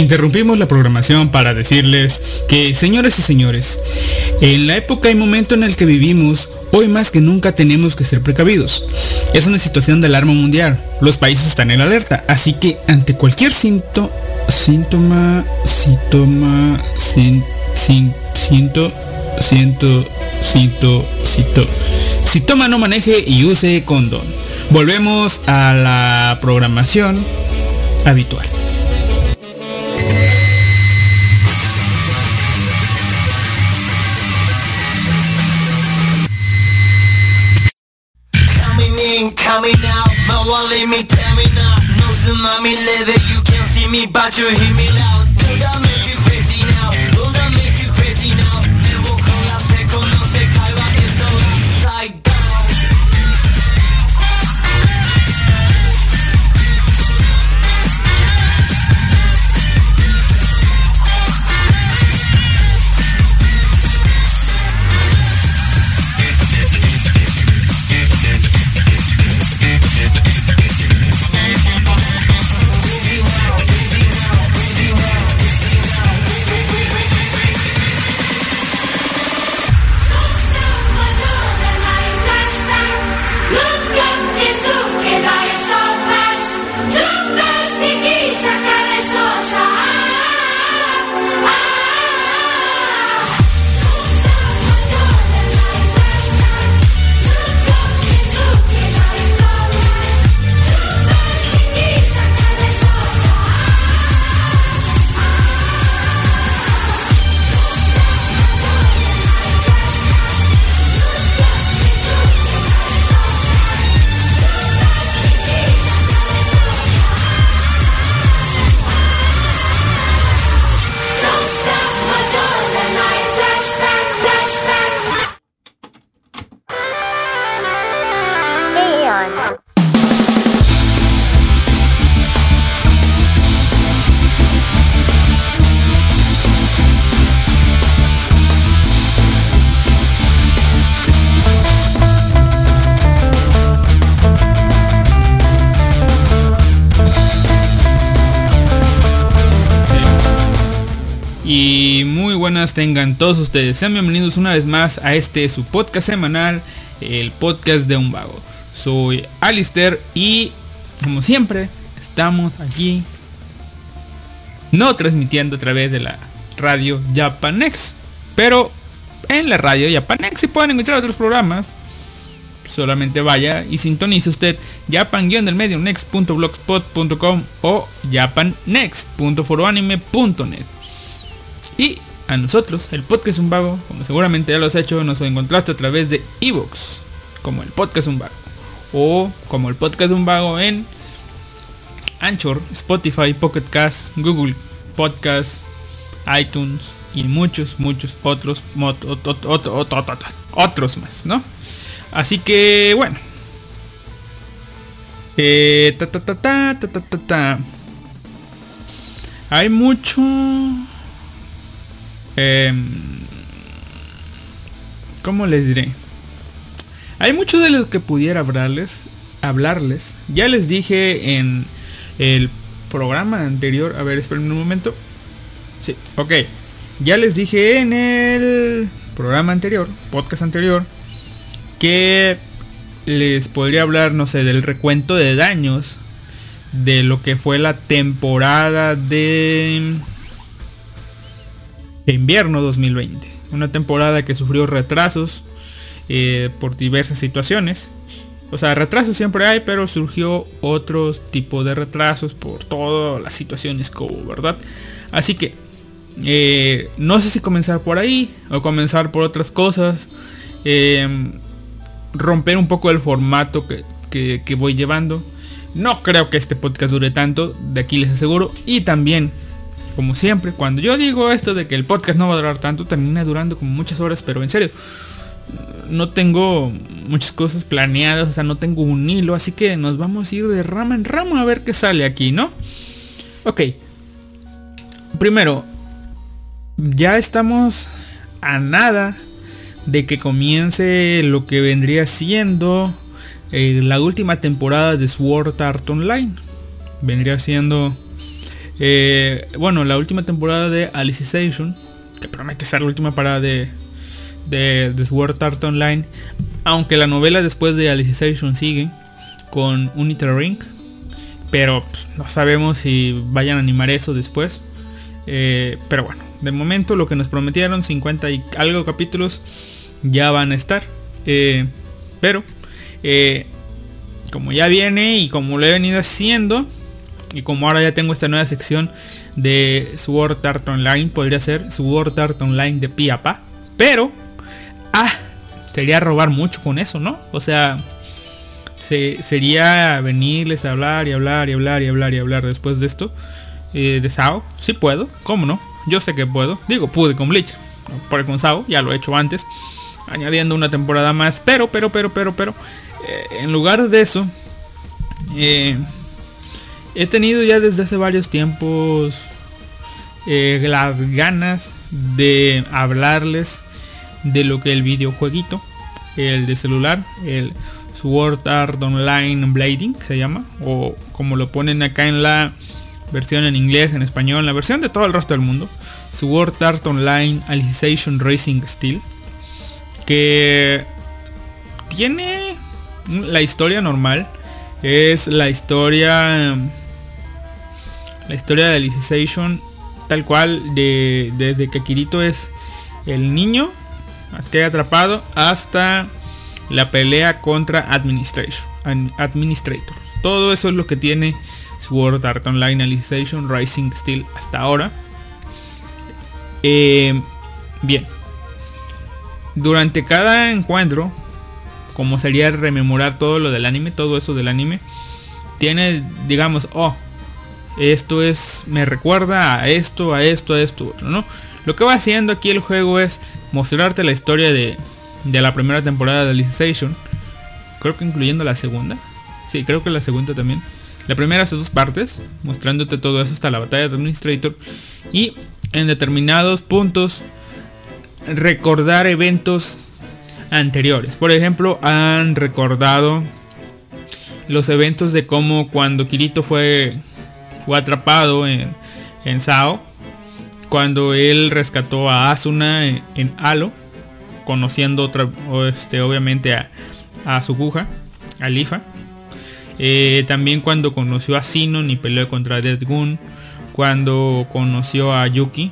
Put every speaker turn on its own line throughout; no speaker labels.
Interrumpimos la programación para decirles que, señores y señores, en la época y momento en el que vivimos, hoy más que nunca tenemos que ser precavidos. Es una situación de alarma mundial. Los países están en alerta, así que ante cualquier síntoma, síntoma, síntoma, sin, sin, siento, siento, siento, siento. Si toma no maneje y use condón. Volvemos a la programación habitual.
In, coming out, my wallet me tell me now. No tsunami leather, you can't see me, but you hear me loud.
Tengan todos ustedes. Sean bienvenidos una vez más a este su podcast semanal, el podcast de un vago. Soy Alister y como siempre estamos aquí no transmitiendo a través de la radio Japanex, pero en la radio Japanex si pueden encontrar otros programas. Solamente vaya y sintonice usted japan-next.blogspot.com o japannext.foroanime.net. Y a nosotros, el podcast Un Vago, como seguramente ya lo has hecho, nos encontraste a través de Evox, como el podcast Un Vago, o como el podcast Un Vago en Anchor, Spotify, Pocket Cast, Google Podcast, iTunes y muchos, muchos otros, otros más, ¿no? Así que bueno. Eh, ta, ta, ta, ta, ta, ta, ta. Hay mucho Em, ¿Cómo les diré? Hay mucho de lo que pudiera hablarles. Hablarles. Ya les dije en el programa anterior. A ver, esperen un momento. Sí, ok. Ya les dije en el programa anterior, podcast anterior, que les podría hablar, no sé, del recuento de daños de lo que fue la temporada de invierno 2020. Una temporada que sufrió retrasos eh, por diversas situaciones. O sea, retrasos siempre hay, pero surgió otro tipo de retrasos por todas las situaciones que ¿verdad? Así que eh, no sé si comenzar por ahí o comenzar por otras cosas. Eh, romper un poco el formato que, que- que voy llevando. No creo que este podcast dure tanto, de aquí les aseguro. Y también, como siempre, cuando yo digo esto de que el podcast no va a durar tanto, termina durando como muchas horas, pero en serio. No tengo muchas cosas planeadas, o sea, no tengo un hilo, así que nos vamos a ir de rama en rama a ver qué sale aquí, ¿no? Ok. Primero, ya estamos a nada de que comience lo que vendría siendo eh, la última temporada de Sword Art Online. Vendría siendo Eh, bueno, la última temporada de Alicization, que promete ser la última parada de, de, de Sword Art Online, aunque la novela después de Alicization sigue con Uniter Ring, pero pues, no sabemos si vayan a animar eso después. Eh, pero bueno, de momento lo que nos prometieron, 50 y algo capítulos, ya van a estar. Eh, pero, como ya viene y como lo he venido haciendo, y como ahora ya tengo esta nueva sección de Sword Art Online, podría ser Sword Art Online de pi a pa. Pero, ah, sería robar mucho con eso, ¿no? O sea, se, sería venirles a hablar y hablar y hablar y hablar y hablar después de esto. Eh, de Sao, sí puedo, ¿cómo no? Yo sé que puedo. Digo, pude con Bleach. Por con Sao, ya lo he hecho antes. Añadiendo una temporada más. Pero, pero, pero, pero, pero. eh, en lugar de eso. eh, he tenido ya desde hace varios tiempos. eh, las ganas de hablarles de lo que el videojueguito. El de celular. El Sword Art Online Blading se llama. O como lo ponen acá en la versión en inglés, en español, la versión de todo el resto del mundo. Sword Art Online Alicization Racing Steel. Que tiene la historia normal. Es la historia. La historia de Alicization. Tal cual. De, desde que Kirito es el niño. Que atrapado. Hasta la pelea contra Administration. Administrator. Todo eso es lo que tiene Sword Art Online Alicization Rising Steel hasta ahora. Eh, bien. Durante cada encuentro, como sería rememorar todo lo del anime, todo eso del anime, tiene, digamos, oh, esto es, me recuerda a esto, a esto, a esto, otro, ¿no? Lo que va haciendo aquí el juego es mostrarte la historia de, de la primera temporada de Alicization. Creo que incluyendo la segunda. Sí, creo que la segunda también. La primera hace dos partes, mostrándote todo eso hasta la batalla de Administrator. Y en determinados puntos recordar eventos anteriores. Por ejemplo, han recordado los eventos de cómo cuando Kirito fue, fue atrapado en, en Sao. Cuando él rescató a Asuna en, en Halo. Conociendo otra, este, obviamente a, a su buja, a Lifa. Eh, también cuando conoció a Sinon y peleó contra Dead Gun. Cuando conoció a Yuki.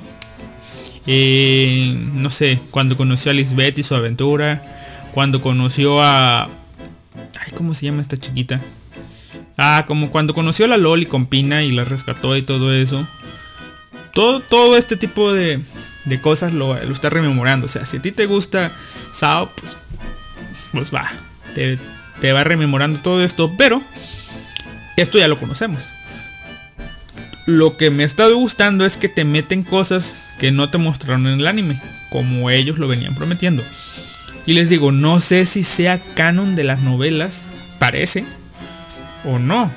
Eh, no sé, cuando conoció a Lisbeth y su aventura. Cuando conoció a... Ay, ¿cómo se llama esta chiquita? Ah, como cuando conoció a la Loli con Pina y la rescató y todo eso. Todo, todo este tipo de, de cosas lo, está rememorando. O sea, si a ti te gusta Sao, pues, pues va. Te, te va rememorando todo esto, pero esto ya lo conocemos. Lo que me estado gustando es que te meten cosas que no te mostraron en el anime, como ellos lo venían prometiendo. Y les digo, no sé si sea canon de las novelas, parece, o no.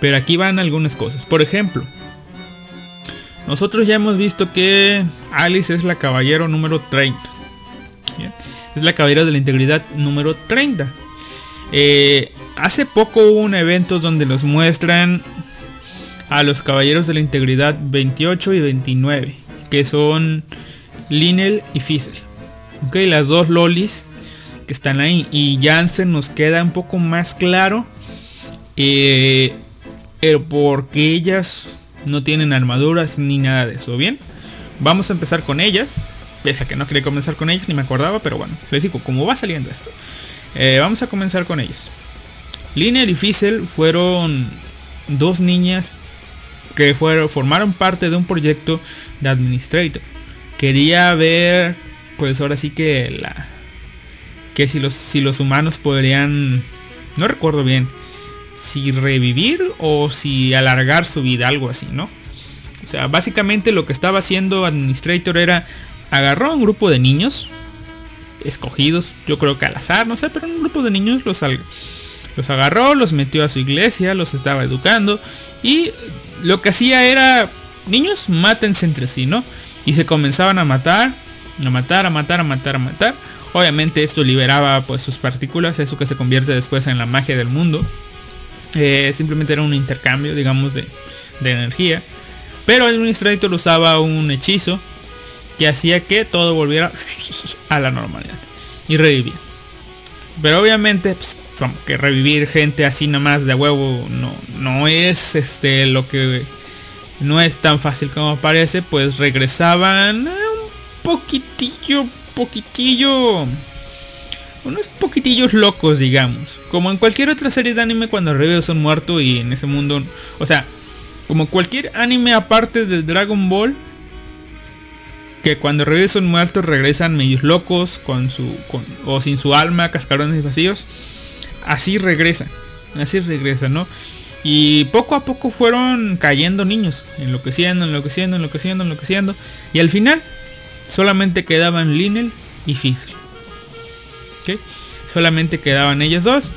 Pero aquí van algunas cosas. Por ejemplo, nosotros ya hemos visto que Alice es la caballero número 30. ¿Bien? Es la caballero de la integridad número 30. Eh, hace poco hubo un evento donde nos muestran a los caballeros de la integridad 28 y 29, que son Linel y Fizzle. Ok, las dos lolis que están ahí. Y Jansen nos queda un poco más claro. Eh, pero porque ellas no tienen armaduras ni nada de eso. Bien, vamos a empezar con ellas. Pese a que no quería comenzar con ellas, ni me acordaba, pero bueno, les digo, como va saliendo esto. Eh, vamos a comenzar con ellos. Linear y Fizzle fueron dos niñas que fueron, formaron parte de un proyecto de Administrator. Quería ver, pues ahora sí que la... Que si los, si los humanos podrían... No recuerdo bien. Si revivir o si alargar su vida, algo así, ¿no? O sea, básicamente lo que estaba haciendo Administrator era... Agarró a un grupo de niños, escogidos, yo creo que al azar, no sé, pero un grupo de niños los, los agarró, los metió a su iglesia, los estaba educando y lo que hacía era, niños, mátense entre sí, ¿no? Y se comenzaban a matar, a matar, a matar, a matar, a matar. Obviamente esto liberaba pues sus partículas, eso que se convierte después en la magia del mundo. Eh, simplemente era un intercambio, digamos, de, de energía. Pero Administrator usaba un hechizo que hacía que todo volviera a la normalidad y revivía. Pero obviamente, pues, como que revivir gente así nomás de huevo no, no es este lo que no es tan fácil como parece, pues regresaban un poquitillo, poquitillo, unos poquitillos locos, digamos. Como en cualquier otra serie de anime cuando revives un muerto y en ese mundo, o sea, como cualquier anime aparte de Dragon Ball, que cuando revives un muerto regresan medios locos con su o sin su alma, cascarones vacíos. Así regresan, así regresan, ¿no? Y poco a poco fueron cayendo niños, enloqueciendo, enloqueciendo, enloqueciendo, enloqueciendo. Y al final solamente quedaban Linel y Fizzle. Solamente quedaban ellos dos.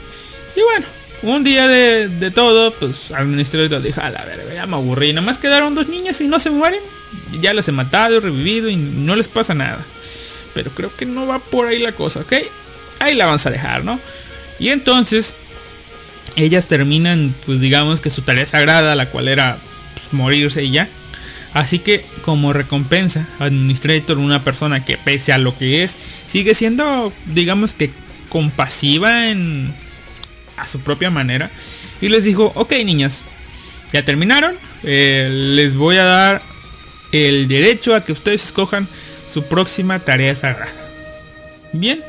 Y bueno, un día de, todo, pues al administrador dijo, a la verga, ya me aburrí. Nada más quedaron dos niñas y no se mueren. Ya las he matado, revivido y no les pasa nada. Pero creo que no va por ahí la cosa, ¿ok? Ahí la vamos a dejar, ¿no? Y entonces ellas terminan, pues digamos que su tarea sagrada, la cual era pues, morirse y ya. Así que como recompensa, Administrator, una persona que pese a lo que es, sigue siendo, digamos que compasiva en a su propia manera. Y les dijo, ok niñas, ya terminaron, eh, les voy a dar el derecho a que ustedes escojan su próxima tarea sagrada. Bien,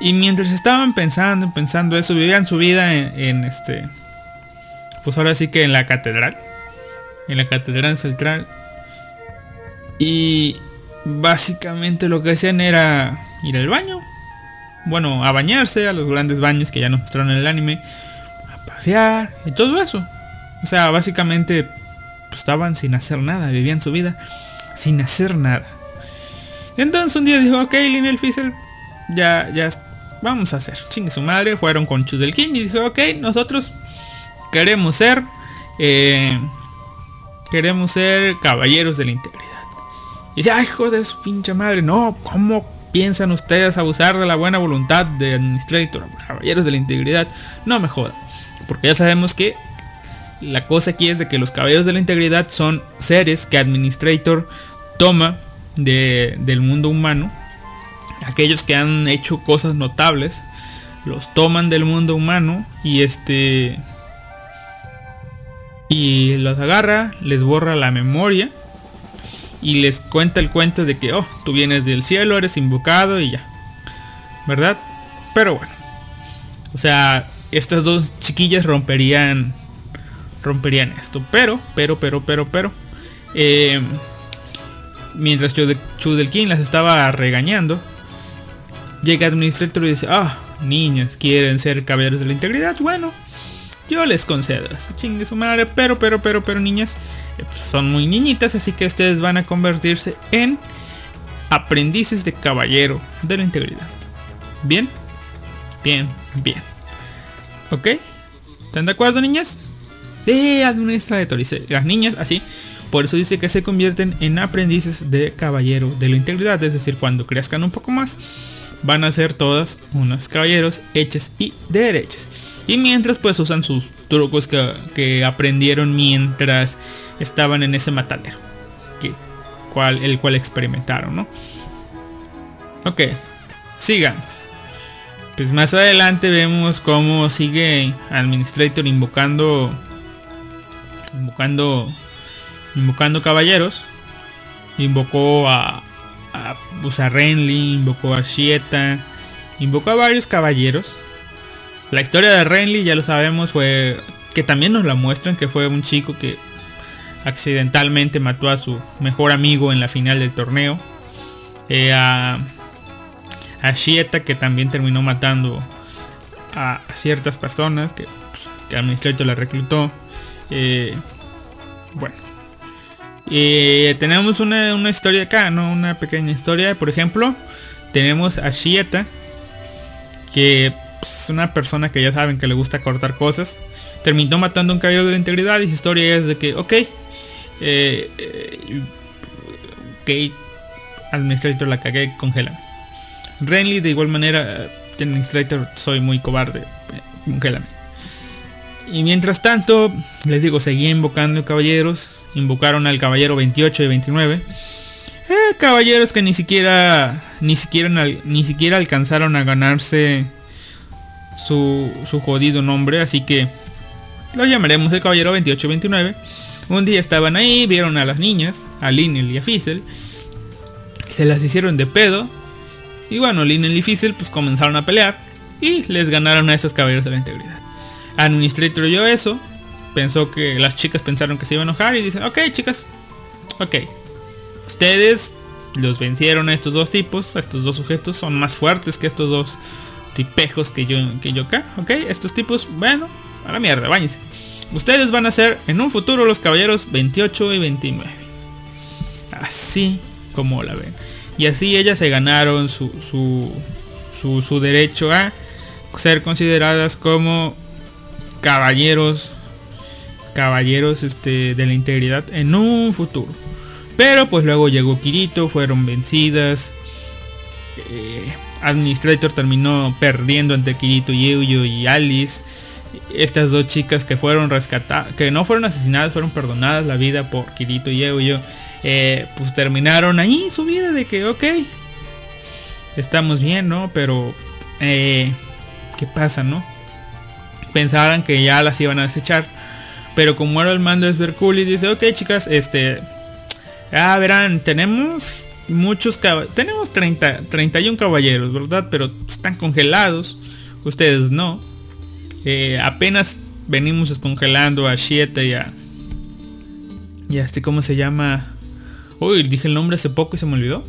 y mientras estaban pensando, pensando eso, vivían su vida en, este, pues ahora sí que en la catedral, en la catedral central. Y básicamente lo que hacían era ir al baño, bueno, a bañarse, a los grandes baños que ya nos mostraron en el anime, a pasear y todo eso. O sea, básicamente pues, estaban sin hacer nada, vivían su vida sin hacer nada. Entonces un día dijo, ok, Linel Fizzle, ya, ya vamos a hacer. Chingue su madre, fueron con King y dijo, ok, nosotros queremos ser, eh, queremos ser caballeros de la integridad. Y dice, ay, hijo de su pinche madre, no, ¿cómo piensan ustedes abusar de la buena voluntad de Administrator, caballeros de la integridad? No me jodan, porque ya sabemos que la cosa aquí es de que los caballeros de la integridad son seres que Administrator toma del mundo humano aquellos que han hecho cosas notables los toman del mundo humano y este y los agarra, les borra la memoria y les cuenta el cuento de que oh, tú vienes del cielo, eres invocado y ya. ¿Verdad? Pero bueno. O sea, estas dos chiquillas romperían romperían esto, pero pero pero pero pero eh, mientras Chudelkin las estaba regañando, Llega Administrator y dice, ah, niñas, quieren ser caballeros de la integridad. Bueno, yo les concedo. Chingue su madre, pero, pero, pero, pero, niñas, son muy niñitas, así que ustedes van a convertirse en aprendices de caballero de la integridad. ¿Bien? Bien, bien. ¿Ok? ¿Están de acuerdo, niñas? Sí, administrador. Dice, las niñas, así. Por eso dice que se convierten en aprendices de caballero de la integridad. Es decir, cuando crezcan un poco más, van a ser todas unos caballeros hechas y derechas. Y mientras pues usan sus trucos que, aprendieron mientras estaban en ese matadero. Que, cual, el cual experimentaron, ¿no? Ok, sigamos. Pues más adelante vemos cómo sigue Administrator invocando invocando invocando caballeros. Invocó a, a, pues invocó a Shieta, invocó a varios caballeros. La historia de Renly, ya lo sabemos, fue que también nos la muestran, que fue un chico que accidentalmente mató a su mejor amigo en la final del torneo. Eh, a, a Shieta, que también terminó matando a, ciertas personas que, pues, que la reclutó. Eh, bueno, y tenemos una, historia acá, ¿no? Una pequeña historia. Por ejemplo, tenemos a Shieta, que pues, una persona que ya saben que le gusta cortar cosas. Terminó matando a un caballero de la integridad y su historia es de que, ok, eh, eh, ok, administrator la cagué, congélame. Renly de igual manera, administrator soy muy cobarde, congélame. Y mientras tanto, les digo, seguía invocando caballeros. Invocaron al caballero 28 y 29. Eh, caballeros que ni siquiera ni siquiera ni siquiera alcanzaron a ganarse su, su jodido nombre, así que lo llamaremos el caballero 28 y 29. Un día estaban ahí, vieron a las niñas, a Linel y a Fizzle. Se las hicieron de pedo. Y bueno, Linel y Fizzle pues comenzaron a pelear. Y les ganaron a esos caballeros de la integridad. Administrator oyó eso, pensó que las chicas pensaron que se iba a enojar y dicen, ok chicas, ok, ustedes los vencieron a estos dos tipos, a estos dos sujetos, son más fuertes que estos dos tipejos que yo, que yo acá, ok, estos tipos, bueno, a la mierda, váyanse. Ustedes van a ser en un futuro los caballeros 28 y 29. Así como la ven. Y así ellas se ganaron su, su, su, su derecho a ser consideradas como caballeros caballeros este, de la integridad en un futuro. Pero pues luego llegó Kirito, fueron vencidas. Eh, Administrator terminó perdiendo ante Kirito y Euyo y Alice. Estas dos chicas que fueron rescatadas, que no fueron asesinadas, fueron perdonadas la vida por Kirito y Euyo. Eh, pues terminaron ahí su vida de que, ok, estamos bien, ¿no? Pero, eh, ¿qué pasa, no? pensaran que ya las iban a desechar. Pero como era el mando cool y dice, ok chicas, este... Ah, verán, tenemos muchos caballeros. Tenemos 30, 31 caballeros, ¿verdad? Pero están congelados. Ustedes no. Eh, apenas venimos descongelando a Shieta y a... Y a este, ¿cómo se llama? Uy, dije el nombre hace poco y se me olvidó.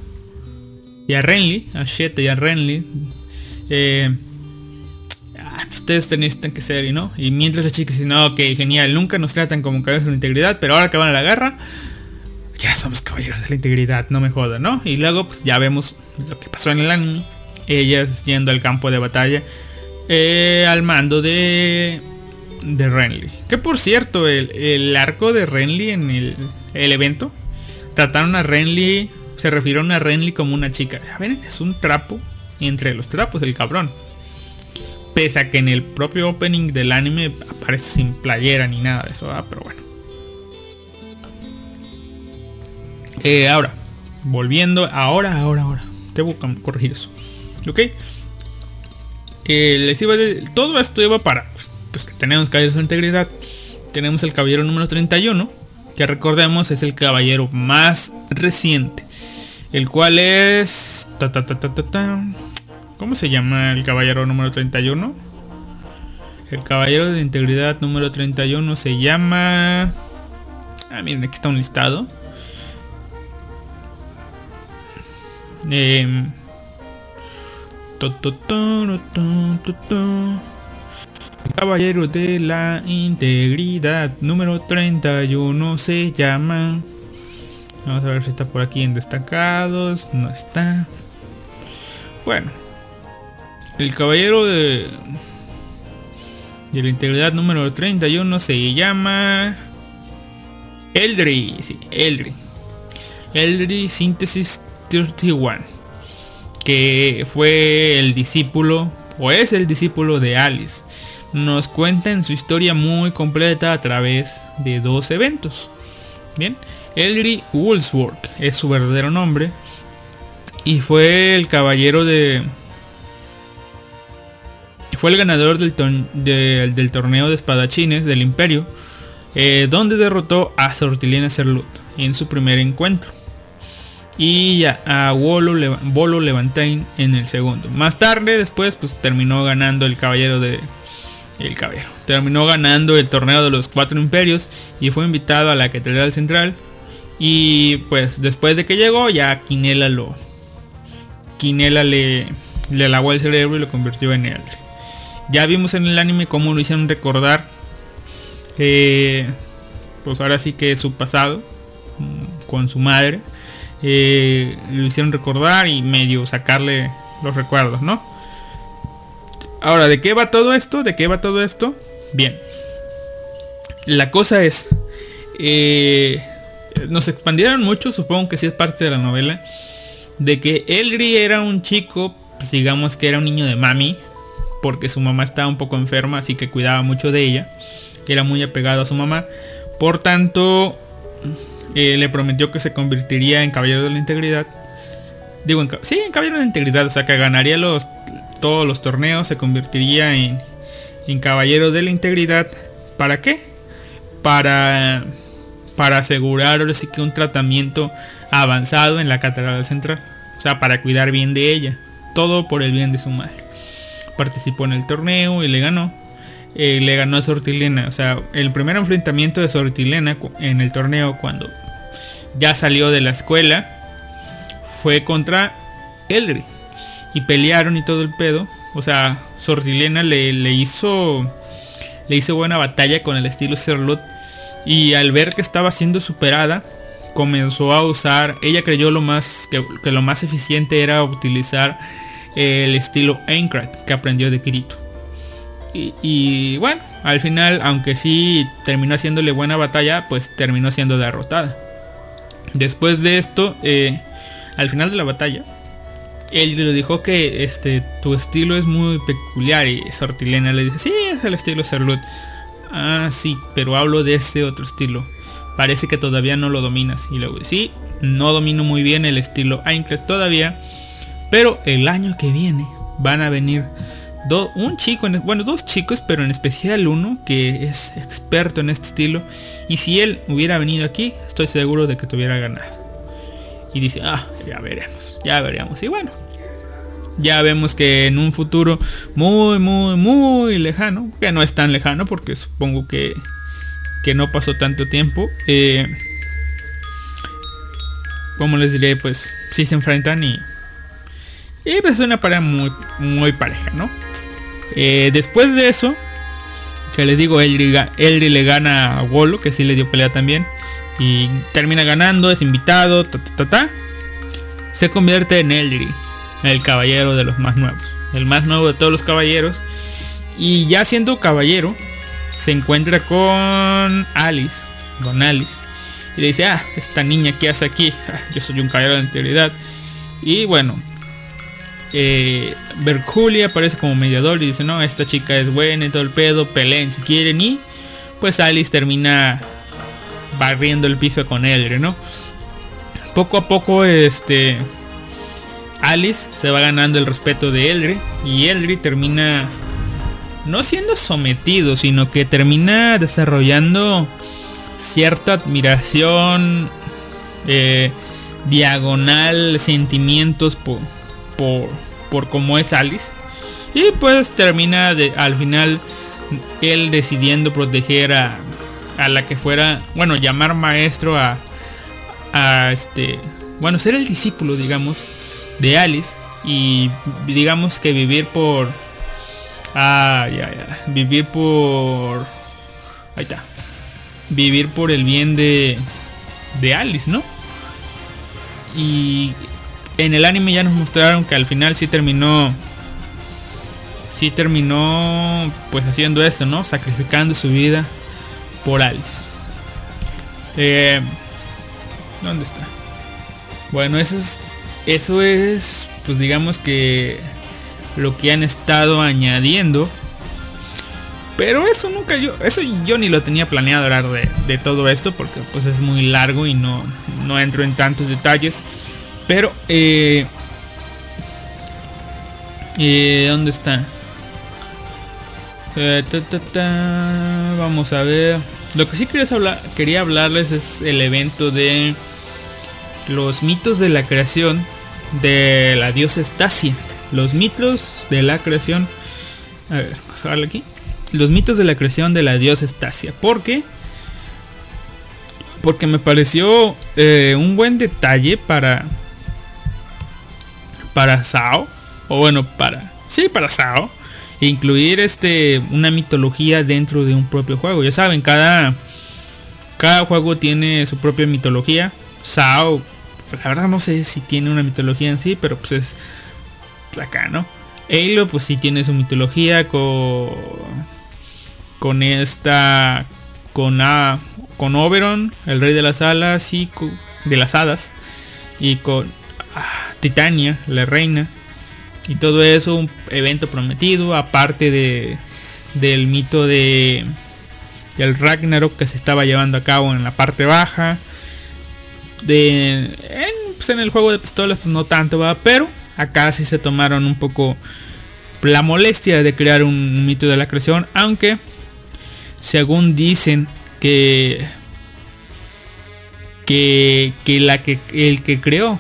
Y a Renly, a Shieta y a Renly. Eh, ustedes necesitan que ser y no. Y mientras las chicas dicen, no, ok, genial, nunca nos tratan como caballeros de la integridad, pero ahora que van a la guerra, ya somos caballeros de la integridad, no me jodan, ¿no? Y luego pues ya vemos lo que pasó en el anime. Ellas yendo al campo de batalla eh, al mando de de Renly. Que por cierto, el, arco de Renly en el, el, evento trataron a Renly, se refirieron a Renly como una chica. A ver, es un trapo entre los trapos, el cabrón. Pese a que en el propio opening del anime aparece sin playera ni nada de eso, pero bueno. Eh, ahora, volviendo, ahora, ahora, ahora. Que corregir eso. ¿Ok? Eh, les iba de, todo esto iba para pues que tenemos caballeros de integridad. Tenemos el caballero número 31, que recordemos es el caballero más reciente. El cual es... ¿Cómo se llama el caballero número 31? El caballero de integridad número 31 se llama... Ah, miren, aquí está un listado. Eh... Caballero de la integridad número 31 se llama... Vamos a ver si está por aquí en destacados. No está. Bueno, el caballero de, de la integridad número 31 se llama Eldri. Sí, Eldri. Eldri Synthesis 31. Que fue el discípulo, o es el discípulo de Alice. Nos cuenta en su historia muy completa a través de dos eventos. Bien, Eldri Woolsworth es su verdadero nombre. Y fue el caballero de, fue el ganador del, del, torneo de espadachines del imperio, eh, donde derrotó a Sortilina Serlut en su primer encuentro. Y a, Bolo, Levantain en el segundo. Más tarde, después, pues terminó ganando el caballero de... El caballero. Terminó ganando el torneo de los cuatro imperios y fue invitado a la Catedral Central. Y pues después de que llegó, ya Quinela lo... Quinela le, le lavó el cerebro y lo convirtió en Eldre. Ya vimos en el anime cómo lo hicieron recordar. pues ahora sí que su pasado mm, con su madre. Eh, lo hicieron recordar y medio sacarle los recuerdos, ¿no? Ahora, ¿de qué va todo esto? ¿De qué va todo esto? Bien. La cosa es... Eh, nos expandieron mucho, supongo que sí es parte de la novela. De que Elgri era un chico, pues digamos que era un niño de mami, porque su mamá estaba un poco enferma, así que cuidaba mucho de ella. Era muy apegado a su mamá. Por tanto, le prometió que se convertiría en caballero de la integridad. Digo, en, sí, en caballero de la integridad, o sea, que ganaría los, todos los torneos, se convertiría en, en caballero de la integridad. ¿Para qué? Para, para asegurar sí que un tratamiento avanzado en la catedral central. O sea, para cuidar bien de ella. Todo por el bien de su madre. Participó en el torneo y le ganó. Eh, le ganó a Sortilena. O sea, el primer enfrentamiento de Sortilena en el torneo cuando ya salió de la escuela fue contra Eldri. Y pelearon y todo el pedo. O sea, Sortilena le, le hizo le hizo buena batalla con el estilo Serlot. Y al ver que estaba siendo superada, comenzó a usar, ella creyó lo más que, que lo más eficiente era utilizar el estilo Aincrad que aprendió de Kirito. Y, y, bueno, al final, aunque sí terminó haciéndole buena batalla, pues terminó siendo derrotada. Después de esto, eh, al final de la batalla, él le dijo que este tu estilo es muy peculiar y Sortilena le dice, sí, es el estilo Serlut. Ah, sí, pero hablo de este otro estilo. Parece que todavía no lo dominas. Y luego, sí, no domino muy bien el estilo Aincrad todavía. Pero el año que viene van a venir un chico, bueno, dos chicos, pero en especial uno que es experto en este estilo. Y si él hubiera venido aquí, estoy seguro de que te hubiera ganado. Y dice, ah, ya veremos, ya veremos. Y bueno, ya vemos que en un futuro muy, muy, muy lejano, que no es tan lejano porque supongo que, que no pasó tanto tiempo. Eh, como les diré, pues si se enfrentan y... Y pues es una pareja muy, muy pareja, ¿no? Eh, después de eso, que les digo, Eldri, le gana a Wolo, que sí le dio pelea también. Y termina ganando, es invitado, ta, ta, ta, Se convierte en Eldri, el caballero de los más nuevos. El más nuevo de todos los caballeros. Y ya siendo caballero, se encuentra con Alice. Con Alice. Y le dice, ah, esta niña que hace aquí. Ah, yo soy un caballero de integridad. Y bueno, eh, aparece como mediador y dice, no, esta chica es buena y todo el pedo, peleen si quieren y pues Alice termina barriendo el piso con Eldre, ¿no? Poco a poco este Alice se va ganando el respeto de Eldre y Eldre termina no siendo sometido, sino que termina desarrollando cierta admiración eh, diagonal, sentimientos por por, por cómo es Alice. Y pues termina de, al final él decidiendo proteger a, a la que fuera, bueno, llamar maestro a, a este, bueno, ser el discípulo, digamos, de Alice y digamos que vivir por, ah, ya, ya, vivir por, ahí está, vivir por el bien de, de Alice, ¿no? Y en el anime ya nos mostraron que al final sí terminó sí terminó pues haciendo eso, ¿no? Sacrificando su vida por Alice. Eh, ¿Dónde está? Bueno, eso es, eso es, pues digamos que lo que han estado añadiendo. Pero eso nunca yo, eso yo ni lo tenía planeado hablar de, de todo esto porque pues es muy largo y no, no entro en tantos detalles. Pero, eh, eh, ¿dónde está? Eh, Vamos a ver. Lo que sí quería, quería hablarles es el evento de los mitos de la creación de la diosa Estasia. Los mitos de la creación. A ver, vamos a verlo aquí. Los mitos de la creación de la diosa Estasia. ¿Por qué? Porque me pareció eh, un buen detalle para para Sao, o bueno, para, sí, para Sao, incluir este, una mitología dentro de un propio juego. Ya saben, cada, cada juego tiene su propia mitología. Sao, la verdad no sé si tiene una mitología en sí, pero pues es acá, ¿no? Halo pues sí tiene su mitología con con esta con a con Oberon, el rey de las alas y de las hadas y con Titania, la reina, y todo eso, un evento prometido, aparte de del mito de del Ragnarok que se estaba llevando a cabo en la parte baja. De en, pues, el juego de pistolas pues no tanto va, pero acá sí se tomaron un poco la molestia de crear un mito de la creación, aunque según dicen que que, que la que el que creó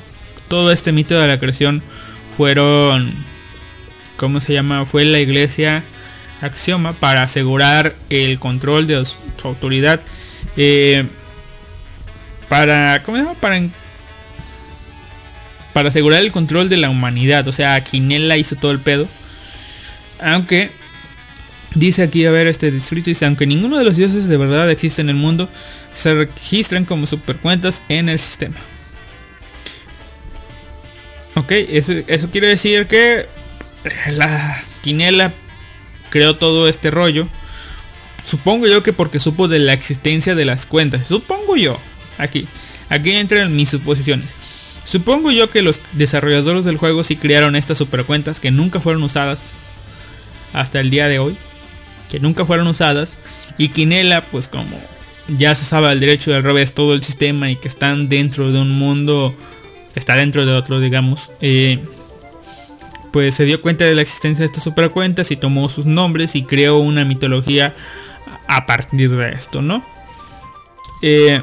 todo este mito de la creación fueron ¿cómo se llama? Fue la iglesia Axioma para asegurar el control de su autoridad eh, para ¿cómo se llama? para para asegurar el control de la humanidad o sea Quinella hizo todo el pedo aunque dice aquí a ver este distrito dice aunque ninguno de los dioses de verdad existe en el mundo se registran como supercuentas en el sistema ok eso, eso quiere decir que la Quinela creó todo este rollo. Supongo yo que porque supo de la existencia de las cuentas. Supongo yo. Aquí. Aquí entran mis suposiciones. Supongo yo que los desarrolladores del juego sí crearon estas supercuentas que nunca fueron usadas hasta el día de hoy. Que nunca fueron usadas. Y Quinela, pues como ya se sabe al derecho del revés todo el sistema y que están dentro de un mundo está dentro de otro, digamos. Eh, pues se dio cuenta de la existencia de estas supercuentas y tomó sus nombres y creó una mitología a partir de esto, ¿no? Eh,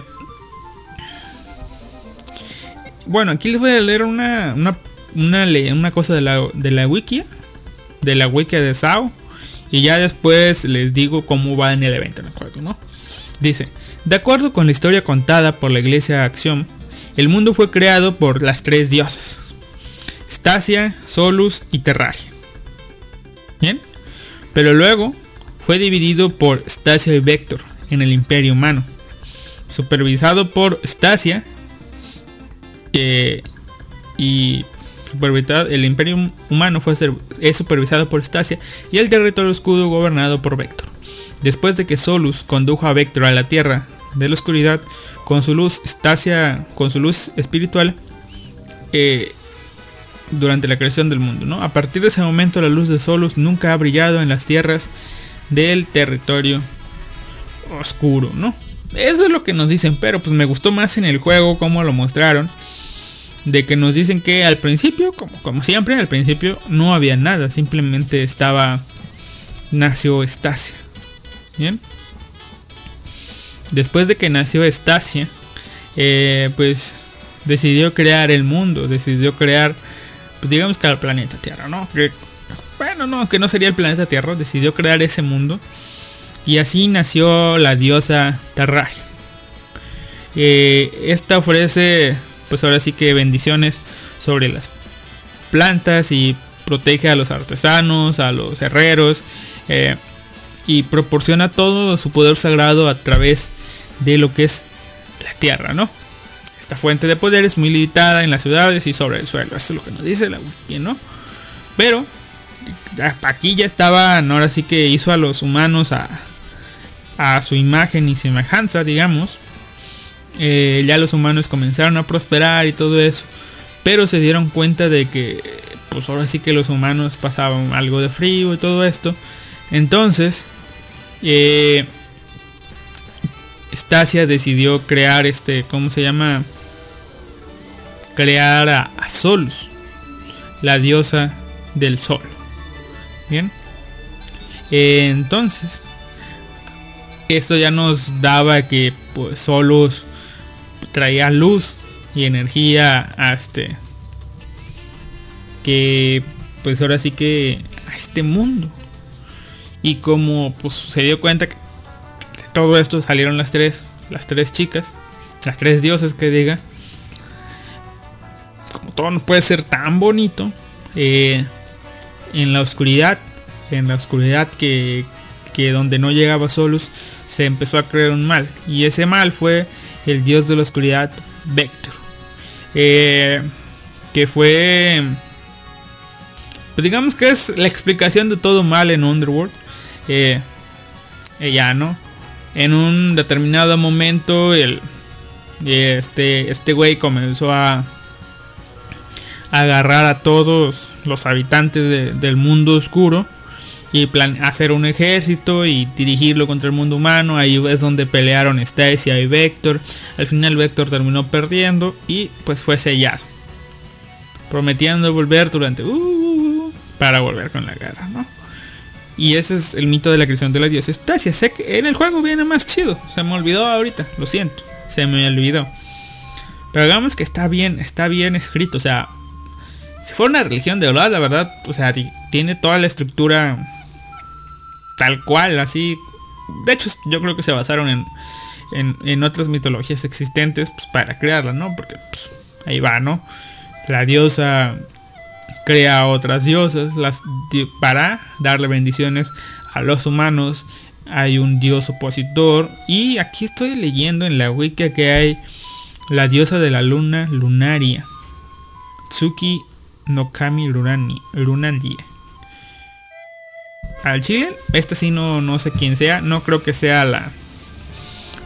bueno, aquí les voy a leer una, una, una, cosa de la, de la wiki, de la wiki de SAO, y ya después les digo cómo va en el evento ¿no? Dice, de acuerdo con la historia contada por la iglesia Acción, el mundo fue creado por las tres diosas, Stasia, Solus y Terraria. Bien. Pero luego fue dividido por Stasia y Vector en el Imperio Humano. Supervisado por Stasia eh, y supervisado, el Imperio Humano fue es supervisado por Stasia y el territorio escudo gobernado por Vector. Después de que Solus condujo a Vector a la Tierra de la Oscuridad con su luz Stasia, con su luz espiritual, eh, durante la creación del mundo. ¿no? A partir de ese momento la luz de Solus nunca ha brillado en las tierras del territorio oscuro. ¿no? Eso es lo que nos dicen, pero pues me gustó más en el juego como lo mostraron. De que nos dicen que al principio, como, como siempre, al principio no había nada, simplemente estaba... Nació Estasia. Bien. Después de que nació Estasia, eh, pues decidió crear el mundo, decidió crear pues digamos que al planeta Tierra, ¿no? bueno, no, que no sería el planeta Tierra, decidió crear ese mundo. Y así nació la diosa Terraria. Eh, esta ofrece, pues ahora sí que bendiciones sobre las plantas y protege a los artesanos, a los herreros. Eh, y proporciona todo su poder sagrado a través de lo que es la tierra, ¿no? Esta fuente de poder es muy limitada en las ciudades y sobre el suelo. Eso es lo que nos dice la wiki, ¿no? Pero aquí ya estaban, ahora sí que hizo a los humanos a, a su imagen y semejanza, digamos. Eh, ya los humanos comenzaron a prosperar y todo eso. Pero se dieron cuenta de que, pues ahora sí que los humanos pasaban algo de frío y todo esto. Entonces, eh, Stasia decidió crear este, ¿cómo se llama? crear a, Solus, la diosa del sol. Bien. entonces, esto ya nos daba que pues, Solus traía luz y energía a este que pues ahora sí que a este mundo y como pues se dio cuenta que todo esto salieron las tres las tres chicas las tres diosas que diga todo no puede ser tan bonito, eh, en la oscuridad, en la oscuridad que, que donde no llegaba Solus, se empezó a crear un mal. Y ese mal fue el dios de la oscuridad, Vector. Eh, que fue... Pues digamos que es la explicación de todo mal en Underworld. Eh, ya, ¿no? En un determinado momento el, este, este güey comenzó a, agarrar a todos los habitantes del mundo oscuro y plan hacer un ejército y dirigirlo contra el mundo humano. Ahí es donde pelearon Stasia y Vector. Al final Vector terminó perdiendo y pues fue sellado. Prometiendo volver durante... Uh, para volver con la guerra, ¿no? Y ese es el mito de la creación de la diosa Stasia. Sé que en el juego viene más chido. Se me olvidó ahorita, lo siento. Se me olvidó. Pero digamos que está bien, está bien escrito. O sea, si fuera una religión de verdad, la verdad, o sea, tiene toda la estructura tal cual, así. De hecho, yo creo que se basaron en, en, otras mitologías existentes pues, para crearla, ¿no? Porque pues, ahí va, ¿no? La diosa crea otras diosas las, para darle bendiciones a los humanos. Hay un dios opositor. Y aquí estoy leyendo en la wiki que hay la diosa de la luna lunaria. Tsuki no Kami Lunani, al chile. Este sí no, no sé quién sea. No creo que sea la...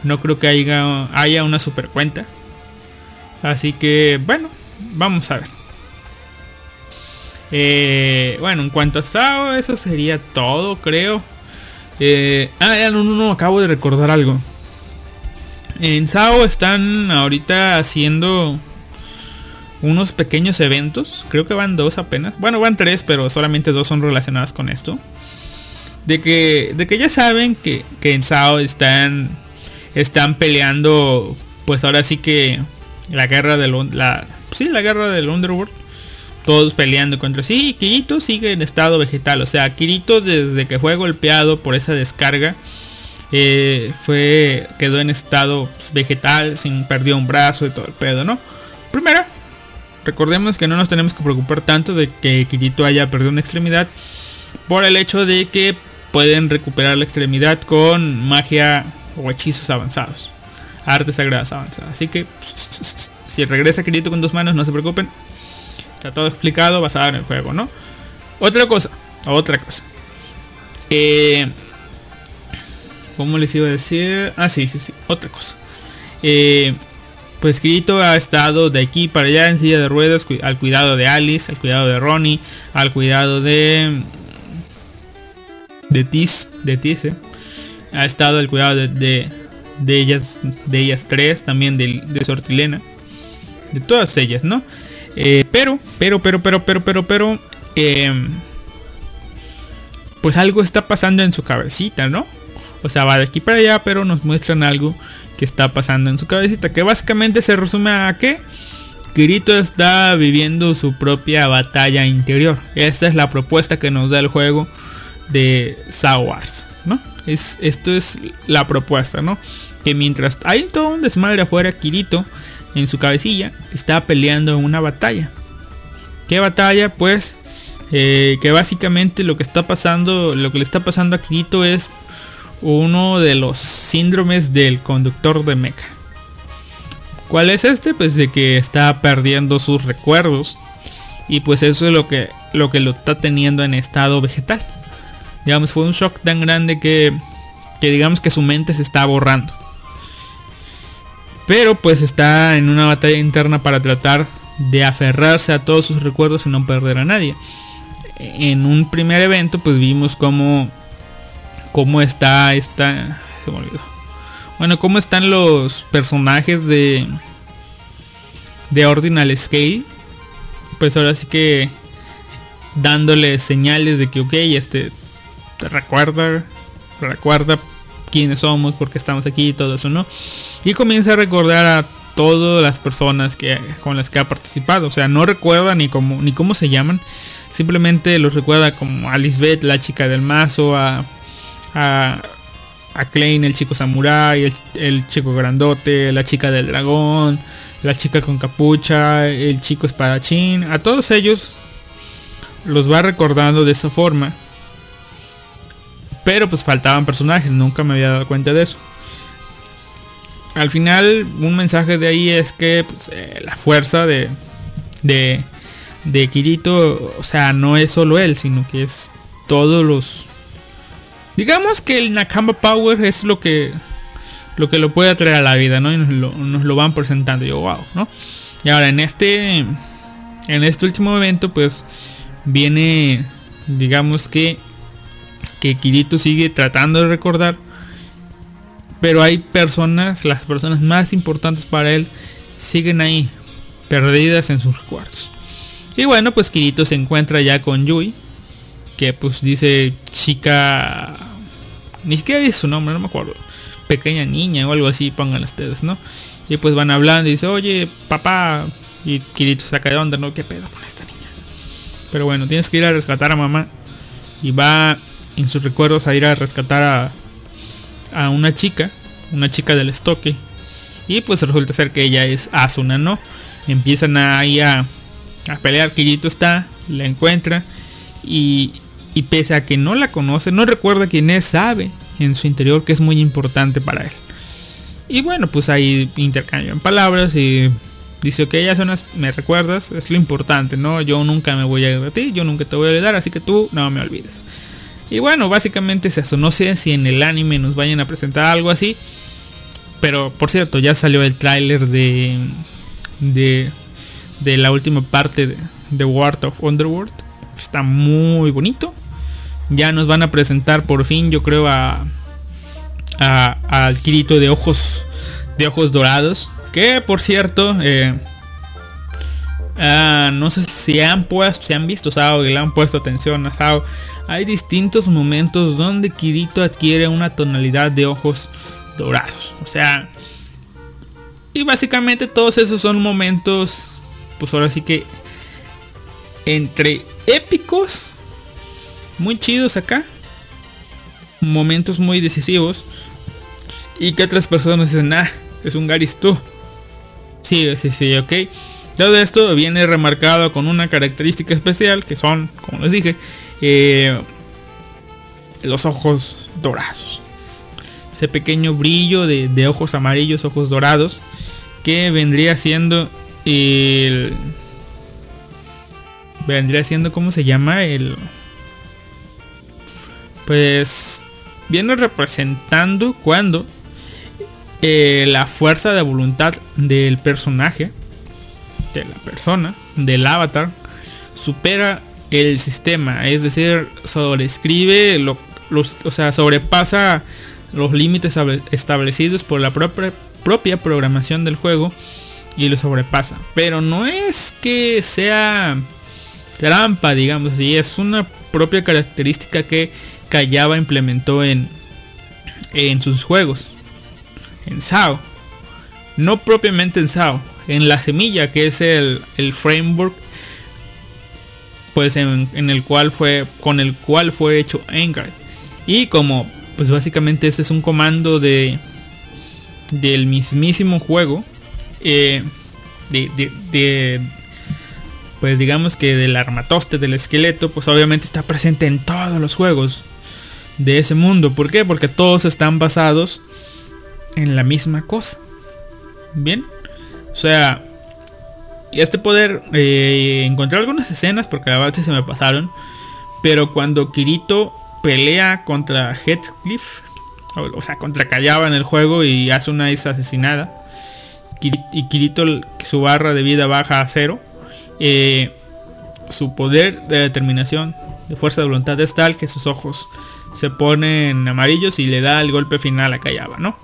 No creo que haya, haya una super cuenta. Así que bueno, vamos a ver. Eh, bueno, en cuanto a Sao, eso sería todo, creo. Eh, ah, no, no, acabo de recordar algo. En Sao están ahorita haciendo unos pequeños eventos. Creo que van dos apenas. Bueno, van tres, pero solamente dos son relacionadas con esto de que, de que ya saben que, que en Sao están, están peleando, pues ahora sí que la guerra del, la, sí, la guerra del Underworld. Todos peleando contra sí. Kirito sigue en estado vegetal. O sea, Kirito desde que fue golpeado por esa descarga. Eh, fue. quedó en estado vegetal. Sin perdió un brazo y todo el pedo, ¿no? Primero. Recordemos que no nos tenemos que preocupar tanto de que Kirito haya perdido una extremidad. Por el hecho de que pueden recuperar la extremidad con magia o hechizos avanzados. Artes sagradas avanzadas. Así que si regresa Kirito con dos manos, no se preocupen. Está todo explicado basado en el juego, ¿no? Otra cosa, otra cosa. Eh, ¿Cómo les iba a decir? Ah, sí, sí, sí, otra cosa. Eh, pues Kirito ha estado de aquí para allá en silla de ruedas al cuidado de Alice, al cuidado de Ronnie, al cuidado de de Tis, de Tis, eh. ha estado el cuidado de, de, ellas, de ellas tres, también de, de Sortilena, de todas ellas, ¿no? Eh, pero, pero, pero, pero, pero, pero, pero, em, pues algo está pasando en su cabecita, ¿no? O sea, va de aquí para allá, pero nos muestran algo que está pasando en su cabecita, que básicamente se resume a que Kirito está viviendo su propia batalla interior. Esta es la propuesta que nos da el juego de Wars, ¿no? Es, esto es la propuesta, ¿no? Que mientras hay todo un desmadre afuera, Kirito en su cabecilla está peleando una batalla. ¿Qué batalla? Pues eh, que básicamente lo que está pasando, lo que le está pasando a Kirito es uno de los síndromes del conductor de mecha. ¿Cuál es este? Pues de que está perdiendo sus recuerdos y pues eso es lo que lo que lo está teniendo en estado vegetal digamos, fue un shock tan grande que, que digamos que su mente se está borrando. Pero pues está en una batalla interna para tratar de aferrarse a todos sus recuerdos y no perder a nadie. En un primer evento pues vimos cómo, cómo está esta... Se me olvidó. Bueno, cómo están los personajes de... De Ordinal Scale. Pues ahora sí que dándole señales de que ok, este recuerda, recuerda quiénes somos, por qué estamos aquí y todo eso, ¿no? Y comienza a recordar a todas las personas que, con las que ha participado. O sea, no recuerda ni cómo, ni cómo se llaman. Simplemente los recuerda como a Lisbeth, la chica del mazo, a, a, a Klein, el chico samurai, el, el, chico grandote, la chica del dragón, la chica con capucha, el chico espadachín. A todos ellos los va recordando de esa forma. Pero pues faltaban personajes, nunca me había dado cuenta de eso. Al final, un mensaje de ahí es que pues, eh, la fuerza de, de, de Kirito, o sea, no es solo él, sino que es todos los... Digamos que el Nakama Power es lo que lo que lo puede traer a la vida, ¿no? Y nos lo van presentando. Yo, wow, ¿no? Y ahora en este en este último evento pues viene digamos que que Kirito sigue tratando de recordar pero hay personas las personas más importantes para él siguen ahí perdidas en sus recuerdos y bueno pues Kirito se encuentra ya con Yui que pues dice chica ni siquiera dice su nombre no me acuerdo pequeña niña o algo así pongan ustedes no y pues van hablando y dice oye papá y Kirito saca de onda, ¿no? ¿Qué pedo con esta niña? Pero bueno, tienes que ir a rescatar a mamá. Y va en sus recuerdos a ir a rescatar a, a una chica, una chica del estoque. Y pues resulta ser que ella es Asuna, ¿no? Empiezan ahí a, a pelear. Kirito está, la encuentra. Y, y pese a que no la conoce, no recuerda quién es, sabe en su interior que es muy importante para él. Y bueno, pues ahí intercambian palabras y Dice, ok, ya son me recuerdas, es lo importante, ¿no? Yo nunca me voy a ir a ti, yo nunca te voy a olvidar, así que tú no me olvides. Y bueno, básicamente es eso. No sé si en el anime nos vayan a presentar algo así. Pero por cierto, ya salió el tráiler de, de, de la última parte de, de World of Underworld. Está muy bonito. Ya nos van a presentar por fin, yo creo, a, a al Kirito de ojos de ojos dorados. Que por cierto, eh, ah, no sé si han puesto, si han visto Sao y le han puesto atención a Sao. Hay distintos momentos donde Kirito adquiere una tonalidad de ojos dorados. O sea, y básicamente todos esos son momentos, pues ahora sí que entre épicos, muy chidos acá, momentos muy decisivos. Y que otras personas dicen, ah, es un Garis tú. Sí, sí, sí, ok. Todo esto viene remarcado con una característica especial que son, como les dije, eh, los ojos dorados. Ese pequeño brillo de, ojos amarillos, ojos dorados, que vendría siendo el... Vendría siendo, ¿cómo se llama? El... Pues viene representando cuando eh, la fuerza de voluntad del personaje, de la persona, del avatar, supera el sistema, es decir, sobrescribe, lo, los, o sea, sobrepasa los límites establecidos por la propia, propia programación del juego y lo sobrepasa. Pero no es que sea trampa, digamos así, es una propia característica que Kayaba implementó en, en sus juegos en SAO. No propiamente en SAO, en la semilla que es el, framework pues en, el cual fue con el cual fue hecho Engard y como pues básicamente este es un comando de del mismísimo juego eh, de, pues digamos que del armatoste del esqueleto pues obviamente está presente en todos los juegos de ese mundo ¿por qué? porque todos están basados en la misma cosa. Bien. O sea, este poder eh, encontré algunas escenas porque la verdad se me pasaron. Pero cuando Kirito pelea contra Heathcliff, o, sea, contra Callaba en el juego y hace una isla asesinada. Y Kirito su barra de vida baja a cero. Eh, su poder de determinación, de fuerza de voluntad es tal que sus ojos se ponen amarillos y le da el golpe final a Callaba, ¿no?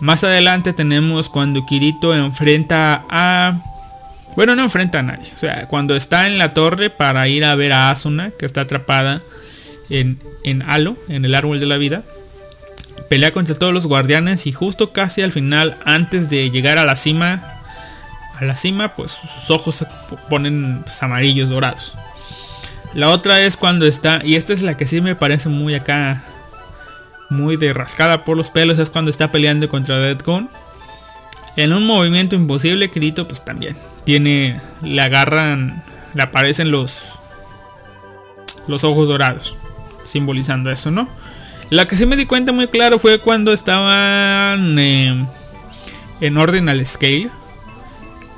Más adelante tenemos cuando Kirito enfrenta a... Bueno, no enfrenta a nadie. O sea, cuando está en la torre para ir a ver a Asuna, que está atrapada en, en Halo, en el árbol de la vida. Pelea contra todos los guardianes y justo casi al final, antes de llegar a la cima, a la cima, pues sus ojos se ponen pues, amarillos dorados. La otra es cuando está, y esta es la que sí me parece muy acá muy de rascada por los pelos es cuando está peleando contra Deadcon. En un movimiento imposible, Kirito pues también tiene, le agarran, le aparecen los, los ojos dorados, simbolizando eso, ¿no? La que sí me di cuenta muy claro fue cuando estaban eh, en orden al scale.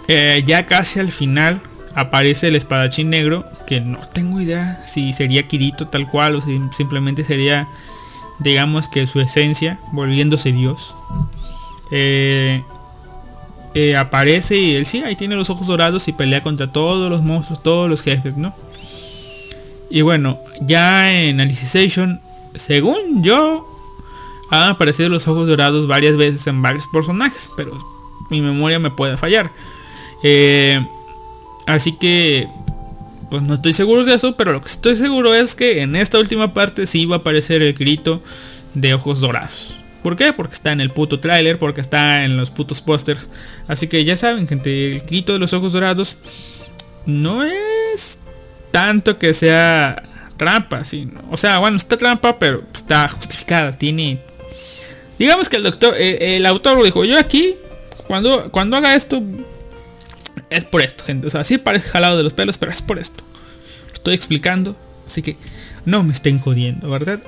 Eh, ya casi al final aparece el espadachín negro, que no tengo idea si sería Kirito tal cual o si simplemente sería digamos que su esencia, volviéndose Dios. Eh, eh, aparece y él sí, ahí tiene los ojos dorados y pelea contra todos los monstruos, todos los jefes, ¿no? Y bueno, ya en Alicization, según yo, han aparecido los ojos dorados varias veces en varios personajes, pero mi memoria me puede fallar. Eh, así que, pues no estoy seguro de eso, pero lo que estoy seguro es que en esta última parte sí va a aparecer el grito de ojos dorados. ¿Por qué? Porque está en el puto tráiler, porque está en los putos pósters. Así que ya saben, gente, el grito de los ojos dorados no es tanto que sea trampa, sino, o sea, bueno, está trampa, pero está justificada, tiene digamos que el doctor eh, el autor lo dijo, yo aquí cuando cuando haga esto es por esto, gente, o sea, sí parece jalado de los pelos, pero es por esto. Lo estoy explicando, así que no me estén jodiendo, ¿verdad?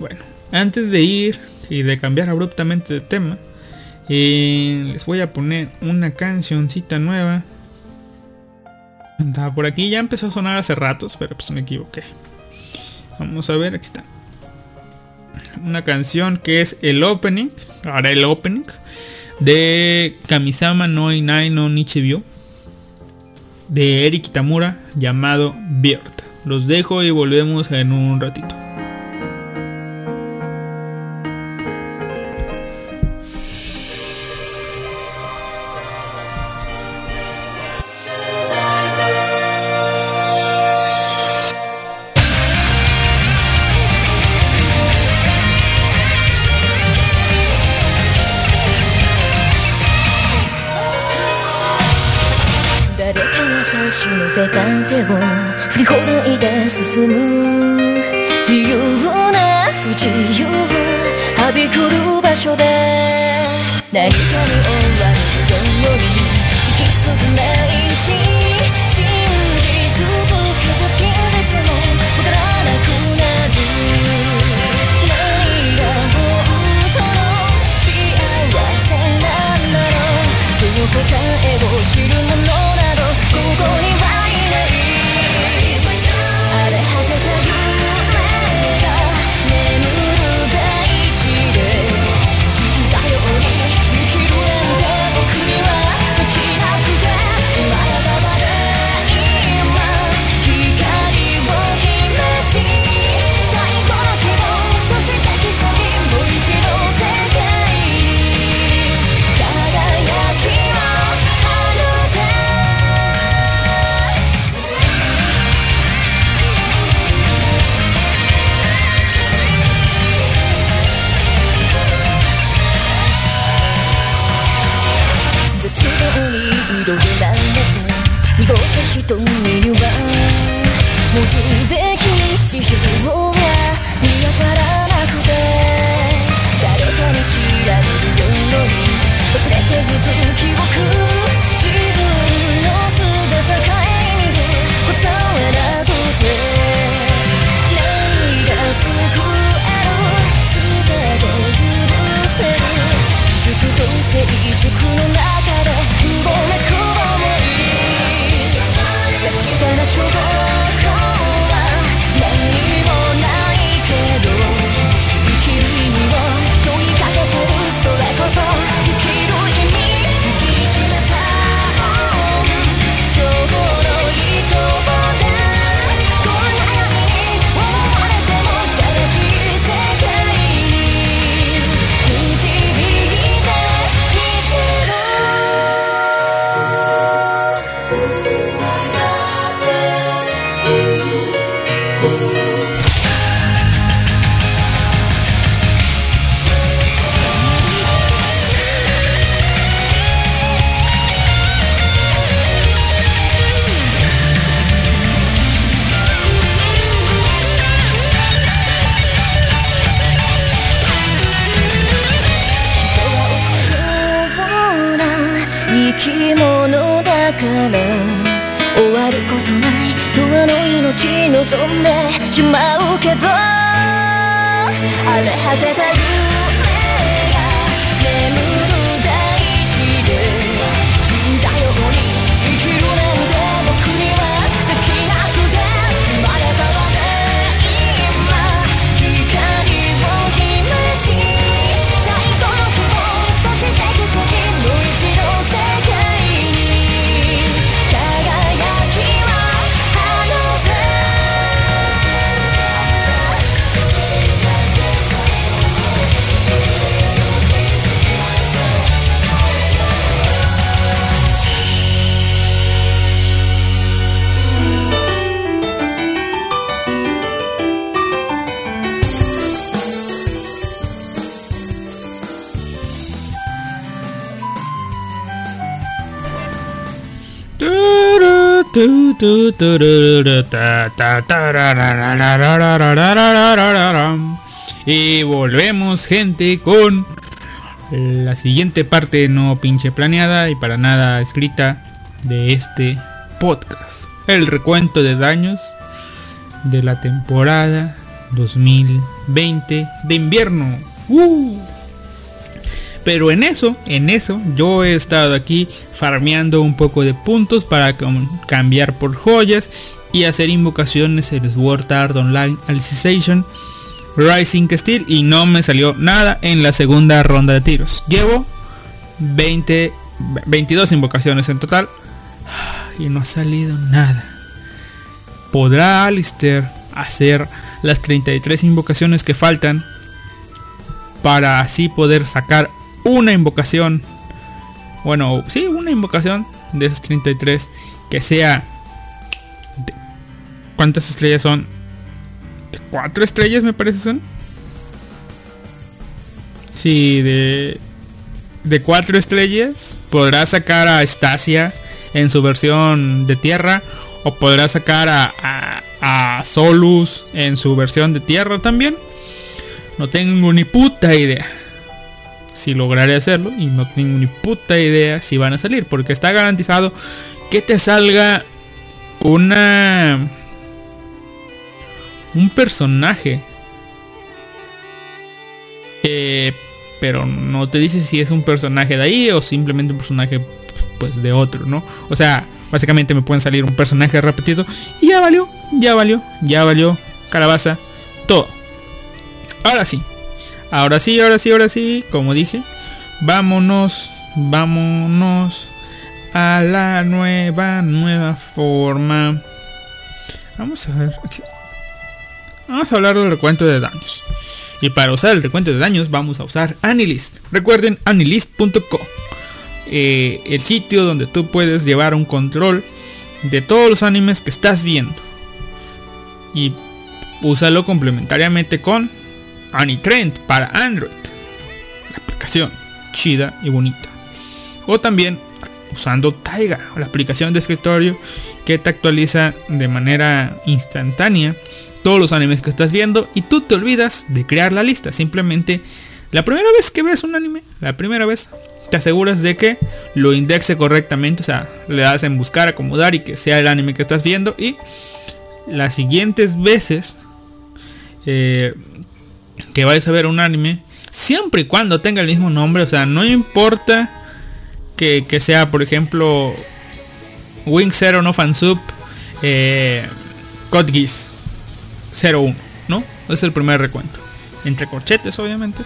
Bueno, antes de ir y de cambiar abruptamente de tema, eh, les voy a poner una cancioncita nueva. Estaba por aquí, ya empezó a sonar hace ratos, pero pues me equivoqué. Vamos a ver, aquí está. Una canción que es el opening, ahora el opening, de Kamisama no Inai no Nichibyo, de Eric Kitamura, llamado Beard. Los dejo y volvemos en un ratito.
手を振りほどいて進む
Y volvemos gente con la siguiente parte no pinche planeada y para nada escrita de este podcast. El recuento de daños de la temporada 2020 de invierno. ¡Uh! Pero en eso, en eso, yo he estado aquí farmeando un poco de puntos para cambiar por joyas y hacer invocaciones en Sword Art Online Alicization Rising Steel y no me salió nada en la segunda ronda de tiros. Llevo 20, 22 invocaciones en total y no ha salido nada. ¿Podrá Alistair hacer las 33 invocaciones que faltan para así poder sacar una invocación? Bueno, sí, una invocación de esas 33 que sea... ¿Cuántas estrellas son? ¿De cuatro estrellas me parece son? Sí, de... De cuatro estrellas podrá sacar a Stasia en su versión de tierra o podrá sacar a, a, a Solus en su versión de tierra también. No tengo ni puta idea si lograré hacerlo y no tengo ni puta idea si van a salir porque está garantizado que te salga una un personaje Eh, pero no te dice si es un personaje de ahí o simplemente un personaje pues de otro, ¿no? O sea, básicamente me pueden salir un personaje repetido y ya valió, ya valió, ya valió, calabaza, todo. Ahora sí, ahora sí, ahora sí, ahora sí, como dije, vámonos, vámonos a la nueva, nueva forma. Vamos a ver, vamos a hablar del recuento de daños. Y para usar el recuento de daños vamos a usar Anilist. Recuerden anilist.co. eh, el sitio donde tú puedes llevar un control de todos los animes que estás viendo. Y úsalo complementariamente con Anitrend para Android. La aplicación chida y bonita. O también usando Taiga, la aplicación de escritorio que te actualiza de manera instantánea todos los animes que estás viendo y tú te olvidas de crear la lista. Simplemente la primera vez que ves un anime, la primera vez, te aseguras de que lo indexe correctamente, o sea, le das en buscar, acomodar y que sea el anime que estás viendo y las siguientes veces eh, que vayas a ver un anime, siempre y cuando tenga el mismo nombre, o sea, no importa que, que sea, por ejemplo, Wing Zero no Fansub, eh, Geass 01, ¿no? Es el primer recuento. Entre corchetes, obviamente.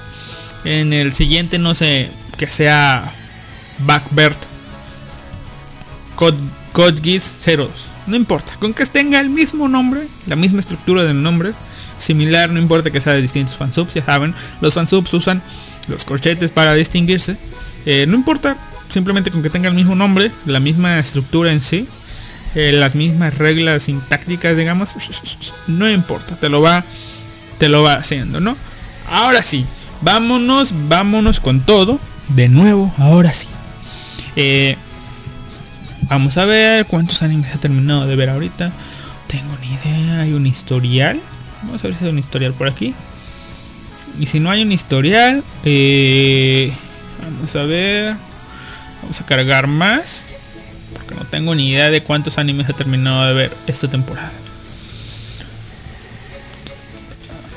En el siguiente, no sé, que sea Code, Code Geass 02. No importa, con que tenga el mismo nombre, la misma estructura del nombre, similar, no importa que sea de distintos fansubs, ya saben, los fansubs usan los corchetes para distinguirse. Eh, no importa, simplemente con que tenga el mismo nombre, la misma estructura en sí, eh, las mismas reglas sintácticas, digamos, no importa, te lo va, te lo va haciendo, ¿no? Ahora sí, vámonos, vámonos con todo, de nuevo, ahora sí. Eh, vamos a ver cuántos animes ha terminado de ver ahorita. Tengo ni idea, hay un historial. Vamos a ver si hay un historial por aquí. Y si no hay un historial, eh, vamos a ver. Vamos a cargar más. Porque no tengo ni idea de cuántos animes he terminado de ver esta temporada.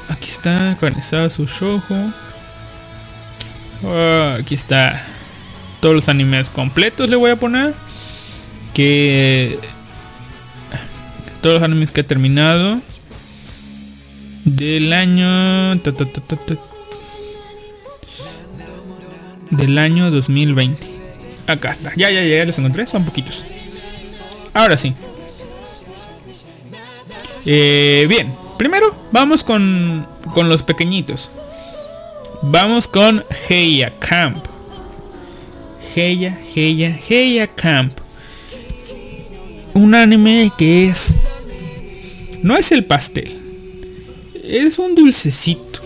Aquí está, Kanizawa su shoujo. Ah, aquí está. Todos los animes completos le voy a poner. Que todos los animes que he terminado del año ta, ta, ta, del año 2020 acá está ya ya ya los encontré son poquitos. Ahora sí. Eh, bien primero vamos con con los pequeñitos. Vamos con Heia Camp. Heia Heia Heia Camp. Un anime que es no es el pastel es un dulcecito.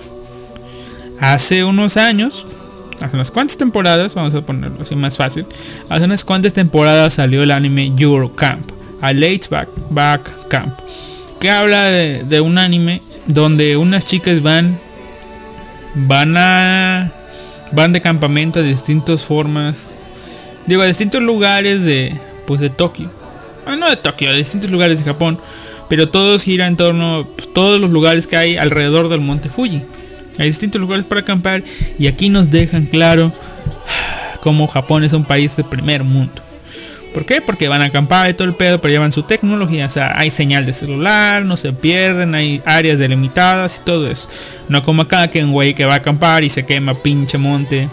Hace unos años hace unas cuantas temporadas vamos a ponerlo así más fácil hace unas cuantas temporadas salió el anime Eurocamp a Late's Back, Back Camp, que habla de, de un anime donde unas chicas van van a van de campamento a distintas formas digo a distintos lugares de pues de Tokio. Ah, no de Tokio a distintos lugares de Japón pero todos giran en torno pues, todos los lugares que hay alrededor del monte Fuji hay distintos lugares para acampar y aquí nos dejan claro cómo Japón es un país de primer mundo ¿Por qué? Porque van a acampar y todo el pedo, pero llevan su tecnología. O sea, hay señal de celular, no se pierden, hay áreas delimitadas y todo eso. No como acá que un güey que va a acampar y se quema pinche monte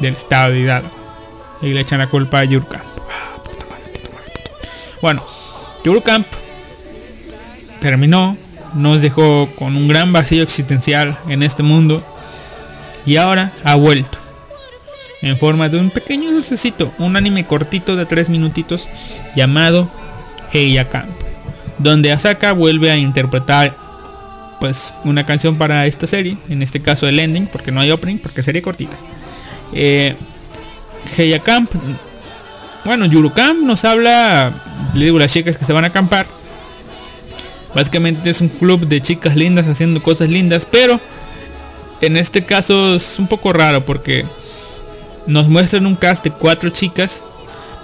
del estado de Hidalgo. Y le echan la culpa a Yurkamp. Ah. Bueno, Yurkamp terminó. Nos dejó con un gran vacío existencial en este mundo. Y ahora ha vuelto en forma de un pequeño dulcecito, un anime cortito de 3 minutitos llamado Heiya Camp, donde Asaka vuelve a interpretar pues una canción para esta serie, en este caso el ending, porque no hay opening, porque sería cortita. Eh, Heiya Camp, bueno, Yuru Camp nos habla, le digo las chicas que se van a acampar. Básicamente es un club de chicas lindas haciendo cosas lindas, pero en este caso es un poco raro porque nos muestran un cast de cuatro chicas,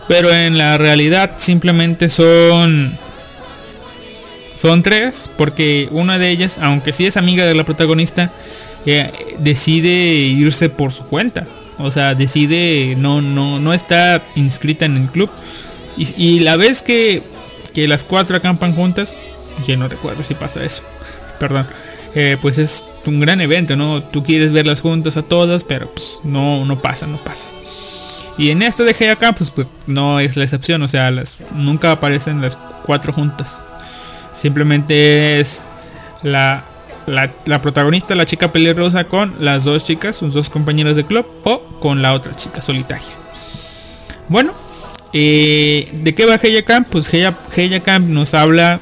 pero en la realidad simplemente son son tres, porque una de ellas, aunque sí es amiga de la protagonista, eh, decide irse por su cuenta. O sea, decide no no no está inscrita en el club. Y, y la vez que, que las cuatro acampan juntas, ya no recuerdo si pasa eso. Perdón. eh, pues es un gran evento, ¿no? Tú quieres verlas juntas a todas, pero pues no, no pasa, no pasa. Y en esto de acá, pues, pues no es la excepción, o sea, las, nunca aparecen las cuatro juntas. Simplemente es la, la, protagonista, la chica pelirrosa, con las dos chicas, sus dos compañeros de club, o con la otra chica solitaria. Bueno, eh, ¿de qué va Heya Camp? Pues Heya, Camp nos habla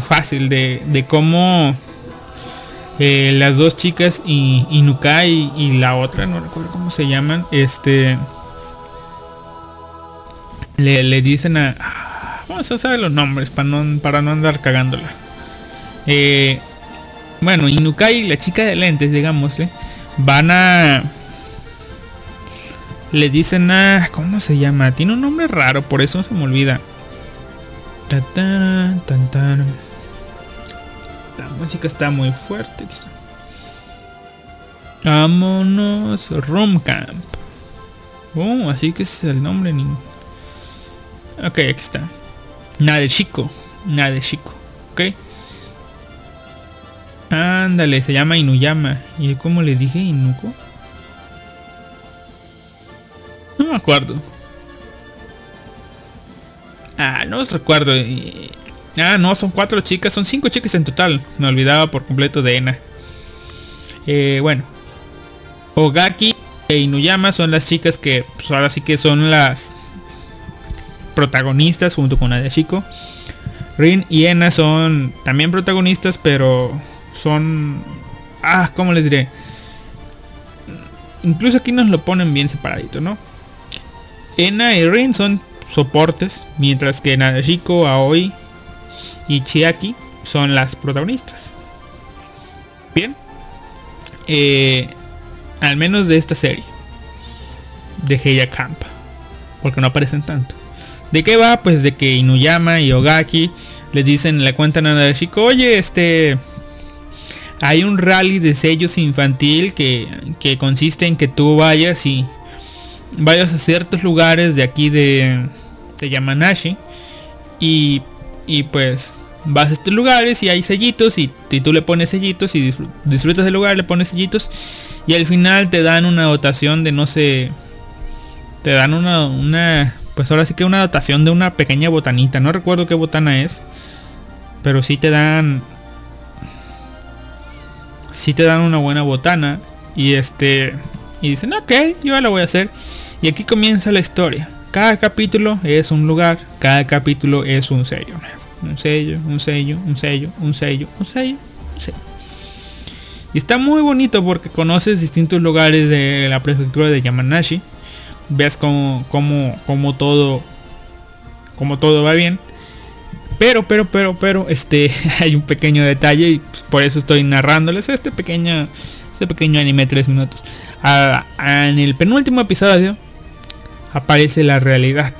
fácil de, de cómo eh, las dos chicas y Inukai y, la otra, no recuerdo cómo se llaman, este le, le dicen a vamos a saber los nombres para no, para no andar cagándola. Eh, bueno, Inukai, la chica de lentes, digámosle, van a le dicen a ¿cómo se llama? Tiene un nombre raro, por eso se me olvida. La música está muy fuerte. Vámonos. Room Camp. Oh, así que ese es el nombre. Ok, aquí está. Nadeshiko. Nadeshiko. Ok. Ándale, se llama Inuyama. ¿Y cómo le dije? Inuko. No me acuerdo. Ah, no recuerdo. Y- Ah, no, son cuatro chicas, son cinco chicas en total. Me olvidaba por completo de Ena. Eh, bueno. Ogaki e Inuyama son las chicas que pues, ahora sí que son las protagonistas junto con Nadeshiko. Rin y Ena son también protagonistas, pero son... Ah, ¿cómo les diré? Incluso aquí nos lo ponen bien separadito, ¿no? Ena y Rin son soportes, mientras que Nadeshiko, Aoi y Chiaki son las protagonistas. Bien. Eh, al menos de esta serie. De Heya Camp. Porque no aparecen tanto. ¿De qué va? Pues de que Inuyama y Ogaki le dicen, le cuentan a Nadeshiko, oye, este... Hay un rally de sellos infantil que, que consiste en que tú vayas y vayas a ciertos lugares de aquí de, de Yamanashi y, y pues vas a estos lugares y hay sellitos y, tú le pones sellitos y disfr- disfrutas del lugar, le pones sellitos y al final te dan una dotación de no sé, te dan una, una, pues ahora sí que una dotación de una pequeña botanita, no recuerdo qué botana es, pero sí te dan, sí te dan una buena botana y este, y dicen, ok, yo la voy a hacer. Y aquí comienza la historia. Cada capítulo es un lugar, cada capítulo es un sello. Un sello, un sello, un sello, un sello, un sello, un sello. Y está muy bonito porque conoces distintos lugares de la prefectura de Yamanashi. Ves como, como, como todo, como todo va bien. pero, pero, pero, pero, este, hay un pequeño detalle y por eso estoy narrándoles este pequeño, este pequeño anime de 3 minutos. Ah, en el penúltimo episodio aparece la realidad.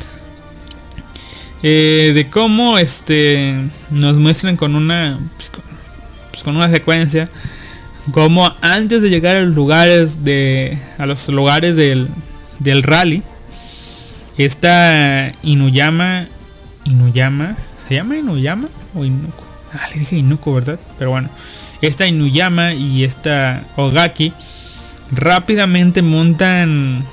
Eh, de cómo este nos muestran con una pues, con, pues, una secuencia como antes de llegar a los lugares de a los lugares del, del rally esta Inuyama Inuyama se llama Inuyama o Inuko ah le dije Inuko verdad pero bueno esta Inuyama y esta Ogaki rápidamente montan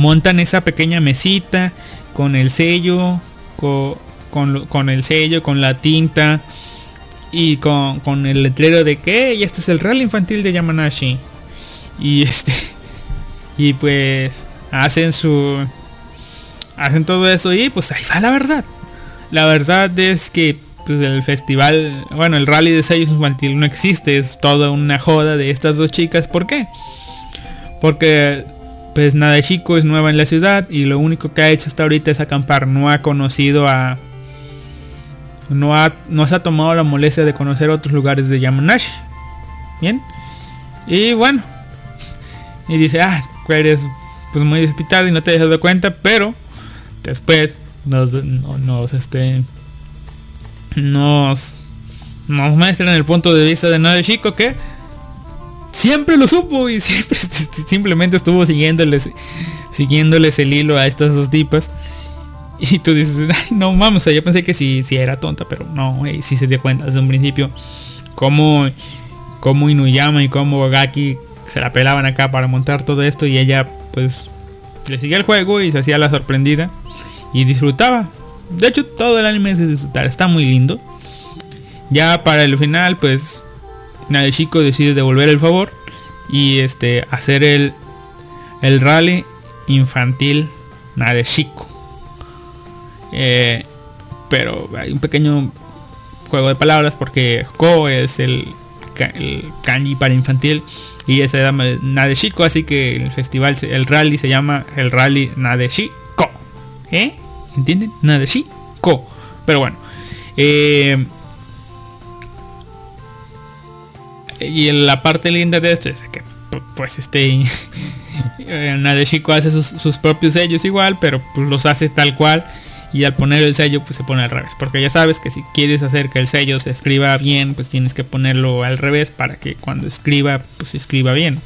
montan esa pequeña mesita con el sello con, con, el sello con la tinta y con, con el letrero de que "Ey, este es el rally infantil de Yamanashi y este y pues hacen su hacen todo eso y pues ahí va la verdad. La verdad es que pues, el festival bueno el rally de sellos infantil no existe es toda una joda de estas dos chicas. ¿por qué? porque pues Nadeshiko es nueva en la ciudad y lo único que ha hecho hasta ahorita es acampar no ha conocido a no, ha, no se ha tomado la molestia de conocer otros lugares de Yamanashi. Bien. Y bueno. Y dice, ah, eres pues muy despistado y no te has dado cuenta, pero después nos, no- nos este nos nos muestran el punto de vista de Nadeshiko que siempre lo supo y siempre simplemente estuvo siguiéndoles siguiéndoles el hilo a estas dos tipas. Y tú dices, "Ay, no vamos, yo pensé que sí, sí era tonta, pero no, güey, sí se dio cuenta desde un principio cómo, cómo Inuyama y cómo Gaki se la pelaban acá para montar todo esto y ella pues le seguía el juego y se hacía la sorprendida y disfrutaba. De hecho, todo el anime es disfrutar, está muy lindo. Ya para el final, pues Nadeshiko decide devolver el favor y este hacer el el rally infantil Nadeshiko. Eh, pero hay un pequeño juego de palabras porque Ko es el, el kanji para infantil y ese se llama Nadeshiko, así que el festival, el rally se llama el rally Nadeshiko. ¿Eh? ¿Entienden? Nadeshiko. Pero bueno. eh, y la parte linda de esto es que pu- pues este Nadeshiko hace sus, sus propios sellos igual, pero pues los hace tal cual y al poner el sello pues se pone al revés, porque ya sabes que si quieres hacer que el sello se escriba bien, pues tienes que ponerlo al revés para que cuando escriba pues se escriba bien.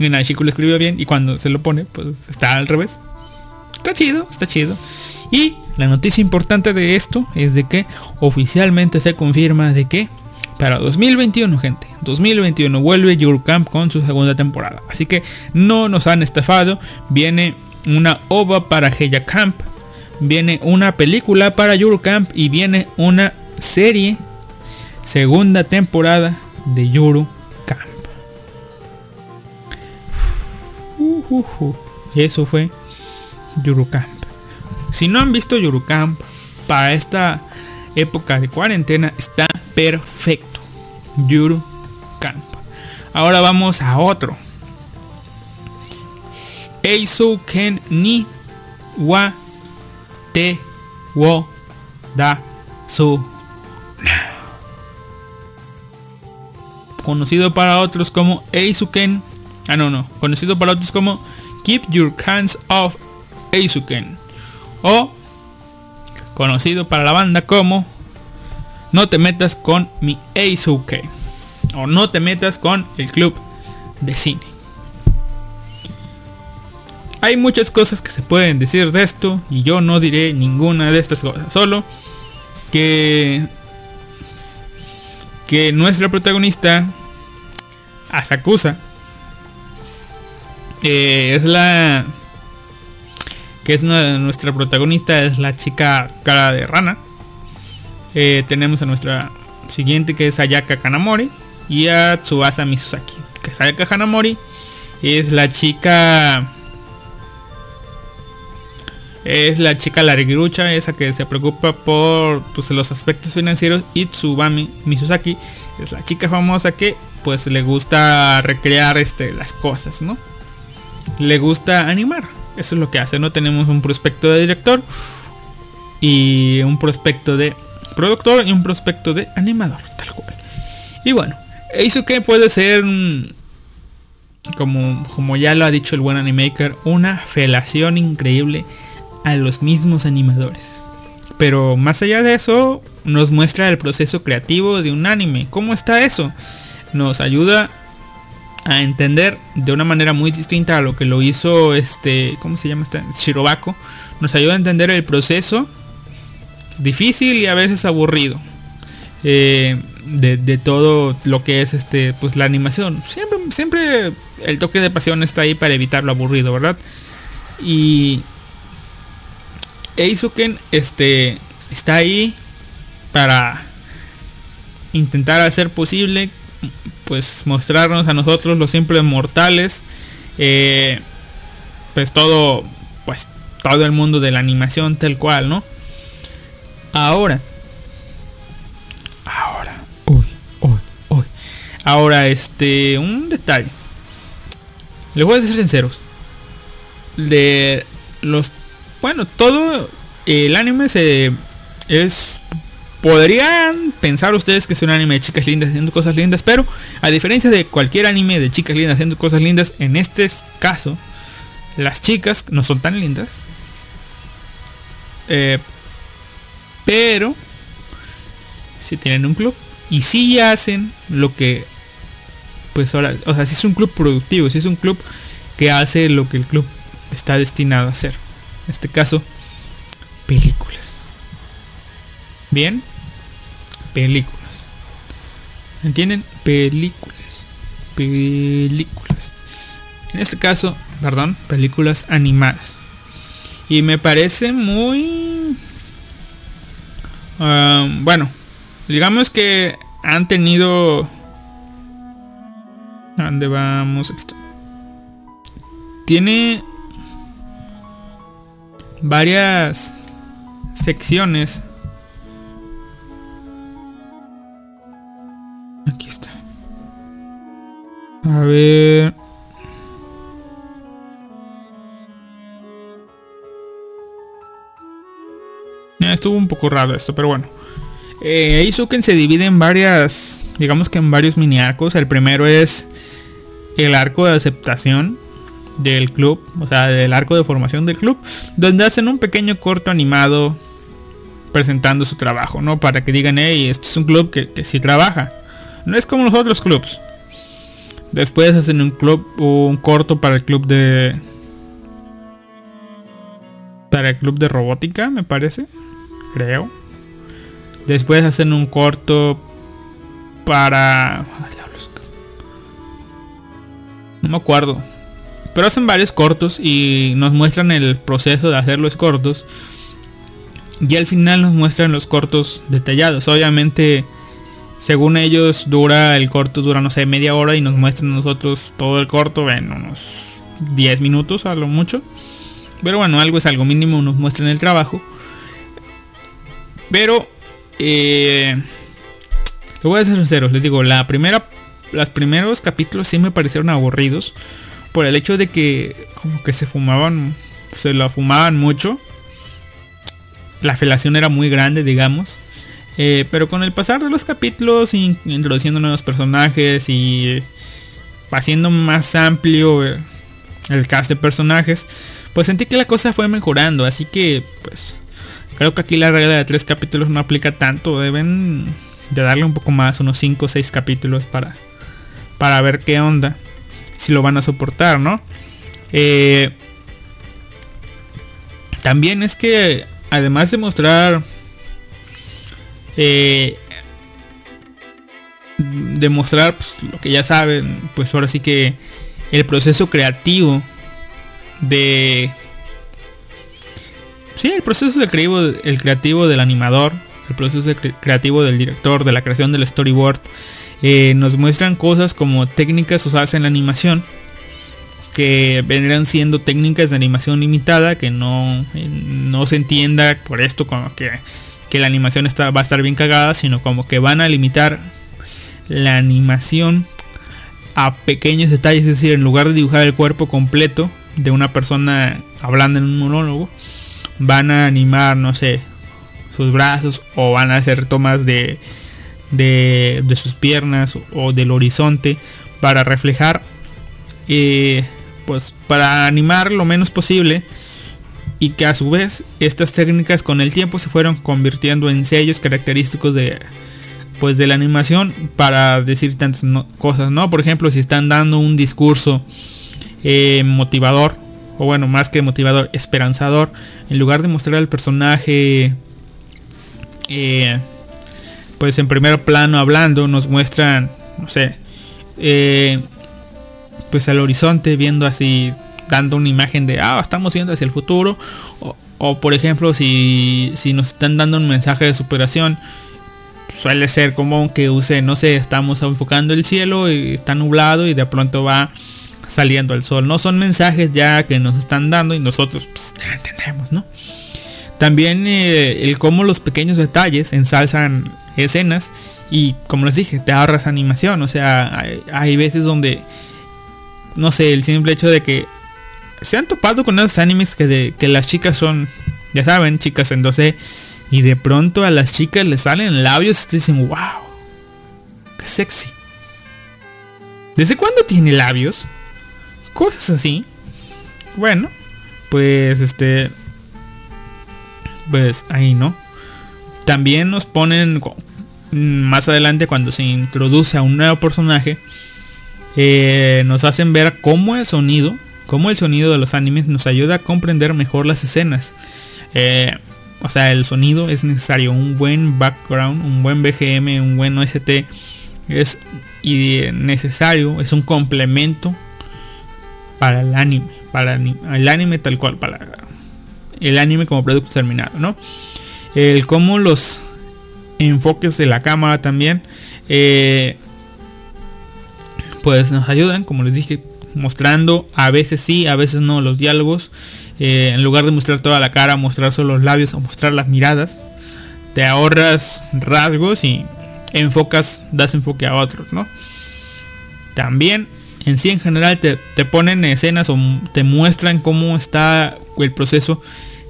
Y Nadeshiko lo escribe bien y cuando se lo pone pues está al revés. Está chido, está chido. Y la noticia importante de esto es de que oficialmente se confirma de que para 2021, gente, 2021 vuelve Your Camp con su segunda temporada. Así que no nos han estafado. Viene una ova para Heya Camp. Viene una película para Your Camp y viene una serie segunda temporada de Yuru Camp. Uh. Eso fue Yuru Camp. Si no han visto Yuru para esta época de cuarentena está perfecto. Yuru Camp. Ahora vamos a otro. Eisu Ken ni wa te wo da su conocido para otros como Eisuken. Ah, no, no. Conocido para otros como Keep Your Hands Off Eisuken. O conocido para la banda como No te metas con mi Eisuke. O no te metas con el club de cine. Hay muchas cosas que se pueden decir de esto y yo no diré ninguna de estas cosas. Solo que que nuestra protagonista Asakusa eh, es la que es nuestra protagonista es la chica cara de rana Eh, tenemos a nuestra siguiente que es Ayaka Kanamori y a Tsubasa Misuzaki que es Ayaka Kanamori es la chica es la chica larguirucha, esa que se preocupa por pues, los aspectos financieros. Y Tsubami Misuzaki es la chica famosa que pues le gusta recrear este, las cosas, ¿no? Le gusta animar. Eso es lo que hace. No tenemos un prospecto de director y un prospecto de productor y un prospecto de animador, tal cual. Y bueno, que puede ser, mm, como, como ya lo ha dicho el buen animaker, una felación increíble a los mismos animadores. Pero más allá de eso, nos muestra el proceso creativo de un anime. ¿Cómo está eso? Nos ayuda a entender de una manera muy distinta a lo que lo hizo este, ¿cómo se llama este? Shirobako. Nos ayuda a entender el proceso difícil y a veces aburrido. Eh, de, todo lo que es este pues la animación siempre siempre el toque de pasión está ahí para evitar lo aburrido verdad y Eizuken este está ahí para intentar hacer posible pues mostrarnos a nosotros los simples mortales eh, pues todo pues todo el mundo de la animación tal cual no ahora. Ahora. Uy uy uy ahora este un detalle. Les voy a ser sinceros. De los bueno, todo el anime se es podrían pensar ustedes que es un anime de chicas lindas haciendo cosas lindas, pero a diferencia de cualquier anime de chicas lindas haciendo cosas lindas, en este caso las chicas no son tan lindas. Eh, pero si tienen un club y si hacen lo que pues ahora, o sea, si es un club productivo, si es un club que hace lo que el club está destinado a hacer en este caso, películas. Bien, películas. ¿Entienden? Películas. Películas. En este caso, perdón, películas animadas. Y me parece muy... Ah, bueno, digamos que han tenido... ¿Dónde vamos? Tiene varias secciones. Aquí está. A ver. Estuvo un poco raro esto, pero bueno. Eh, se divide en varias, digamos que en varios mini arcos. El primero es el arco de aceptación, del club, o sea, del arco de formación del club, donde hacen un pequeño corto animado presentando su trabajo, ¿no? Para que digan, hey, este es un club que, que sí trabaja. No es como los otros clubs. Después hacen un club, un corto para el club de... Para el club de robótica, me parece. Creo. Después hacen un corto para... No me acuerdo pero hacen varios cortos y nos muestran el proceso de hacer los cortos. Y al final nos muestran los cortos detallados. Obviamente, según ellos, dura el corto, dura no sé, media hora y nos muestran nosotros todo el corto en unos 10 minutos a lo mucho. Pero bueno, algo es algo mínimo, nos muestran el trabajo. Pero, eh, lo voy a ser sincero, les digo, la primera, los primeros capítulos sí me parecieron aburridos por el hecho de que como que se fumaban, se la fumaban mucho. La felación era muy grande, digamos. Eh, pero con el pasar de los capítulos, introduciendo nuevos personajes y haciendo más amplio eh, el cast de personajes, pues sentí que la cosa fue mejorando. Así que, pues, creo que aquí la regla de tres capítulos no aplica tanto. Deben de darle un poco más, unos 5 o 6 capítulos para, para ver qué onda si lo van a soportar, ¿no? Eh, también es que además de mostrar eh, demostrar pues, lo que ya saben, pues ahora sí que el proceso creativo de sí, el proceso de creativo, el creativo del animador, el proceso creativo del director, de la creación del storyboard, eh, nos muestran cosas como técnicas usadas en la animación que vendrán siendo técnicas de animación limitada que no, eh, no se entienda por esto como que, que la animación está, va a estar bien cagada sino como que van a limitar la animación a pequeños detalles. Es decir en lugar de dibujar el cuerpo completo de una persona hablando en un monólogo van a animar no sé sus brazos o van a hacer tomas de, de, de sus piernas o del horizonte para reflejar, eh, pues para animar lo menos posible y que a su vez estas técnicas con el tiempo se fueron convirtiendo en sellos característicos de pues de la animación para decir tantas no- cosas, ¿no? Por ejemplo, si están dando un discurso eh, motivador, o bueno, más que motivador, esperanzador, en lugar de mostrar al personaje eh, pues en primer plano hablando, nos muestran, no sé, eh, pues al horizonte viendo así, dando una imagen de, ah, estamos viendo hacia el futuro, o, por ejemplo, si, si nos están dando un mensaje de superación, suele ser común que use, no sé, estamos enfocando el cielo está nublado y de pronto va saliendo el sol. No son mensajes ya que nos están dando y nosotros pues, ya entendemos, ¿no? También eh, el cómo los pequeños detalles ensalzan escenas y como les dije, te ahorras animación. O sea, hay, veces donde, no sé, el simple hecho de que se han topado con esos animes que, de, que las chicas son, ya saben, chicas en 2D. Y de pronto a las chicas les salen labios y te dicen, wow, qué sexy. ¿Desde cuándo tiene labios? Cosas así. Bueno, pues este... Pues ahí no. También nos ponen más adelante cuando se introduce a un nuevo personaje. eh, nos hacen ver cómo el sonido, cómo el sonido de los animes nos ayuda a comprender mejor las escenas. Eh, o sea, el sonido es necesario, un buen background, un buen BGM, un buen OST es necesario, es un complemento para el anime, para el ani- el anime tal cual, para el anime como producto terminado, ¿no? El cómo los enfoques de la cámara también, eh, pues nos ayudan, como les dije, mostrando a veces sí, a veces no los diálogos. eh, en lugar de mostrar toda la cara, mostrar solo los labios o mostrar las miradas, te ahorras rasgos y enfocas, das enfoque a otros, ¿no? También en sí en general te, te ponen escenas o te muestran cómo está el proceso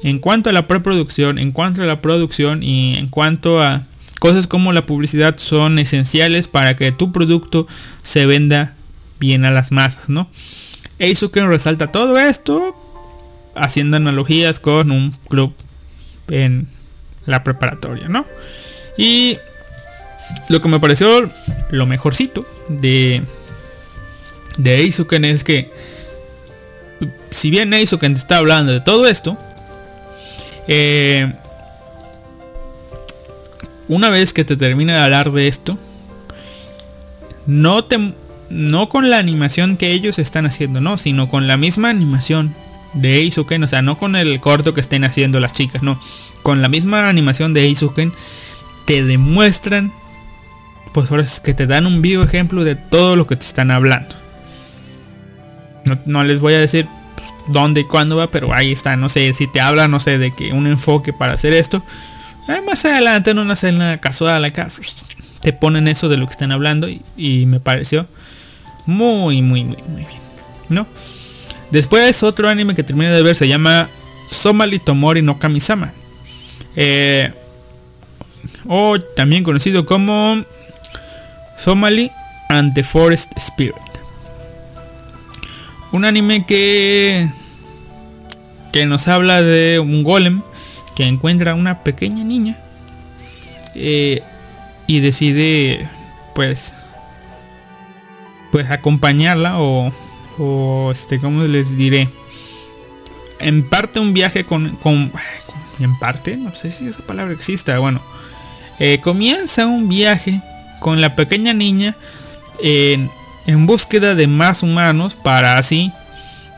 en cuanto a la preproducción, en cuanto a la producción y en cuanto a cosas como la publicidad son esenciales para que tu producto se venda bien a las masas, ¿no? Eizuken resalta todo esto haciendo analogías con un club en la preparatoria, ¿no? Y lo que me pareció lo mejorcito de de Eizuken es que si bien Eizuken te está hablando de todo esto, eh, una vez que te termina de hablar de esto, no te no con la animación que ellos están haciendo, no, sino con la misma animación de Eizuken, o sea, no con el corto que estén haciendo las chicas, no, con la misma animación de Eizuken te demuestran pues ahora es que te dan un vivo ejemplo de todo lo que te están hablando. No, les voy a decir pues, dónde y cuándo va, pero ahí está, no sé, si te habla, no sé, de que un enfoque para hacer esto. eh, más adelante en una escena casual acá te ponen eso de lo que están hablando y, y me pareció muy, muy, muy, muy bien. ¿No? Después otro anime que terminé de ver se llama Somali Tomori no Kamisama. Eh, o también conocido como Somali and the Forest Spirit. Un anime que que nos habla de un golem que encuentra una pequeña niña eh, y decide pues pues acompañarla o, o este cómo les diré en parte un viaje con, con en parte no sé si esa palabra exista bueno eh, comienza un viaje con la pequeña niña en, en búsqueda de más humanos para así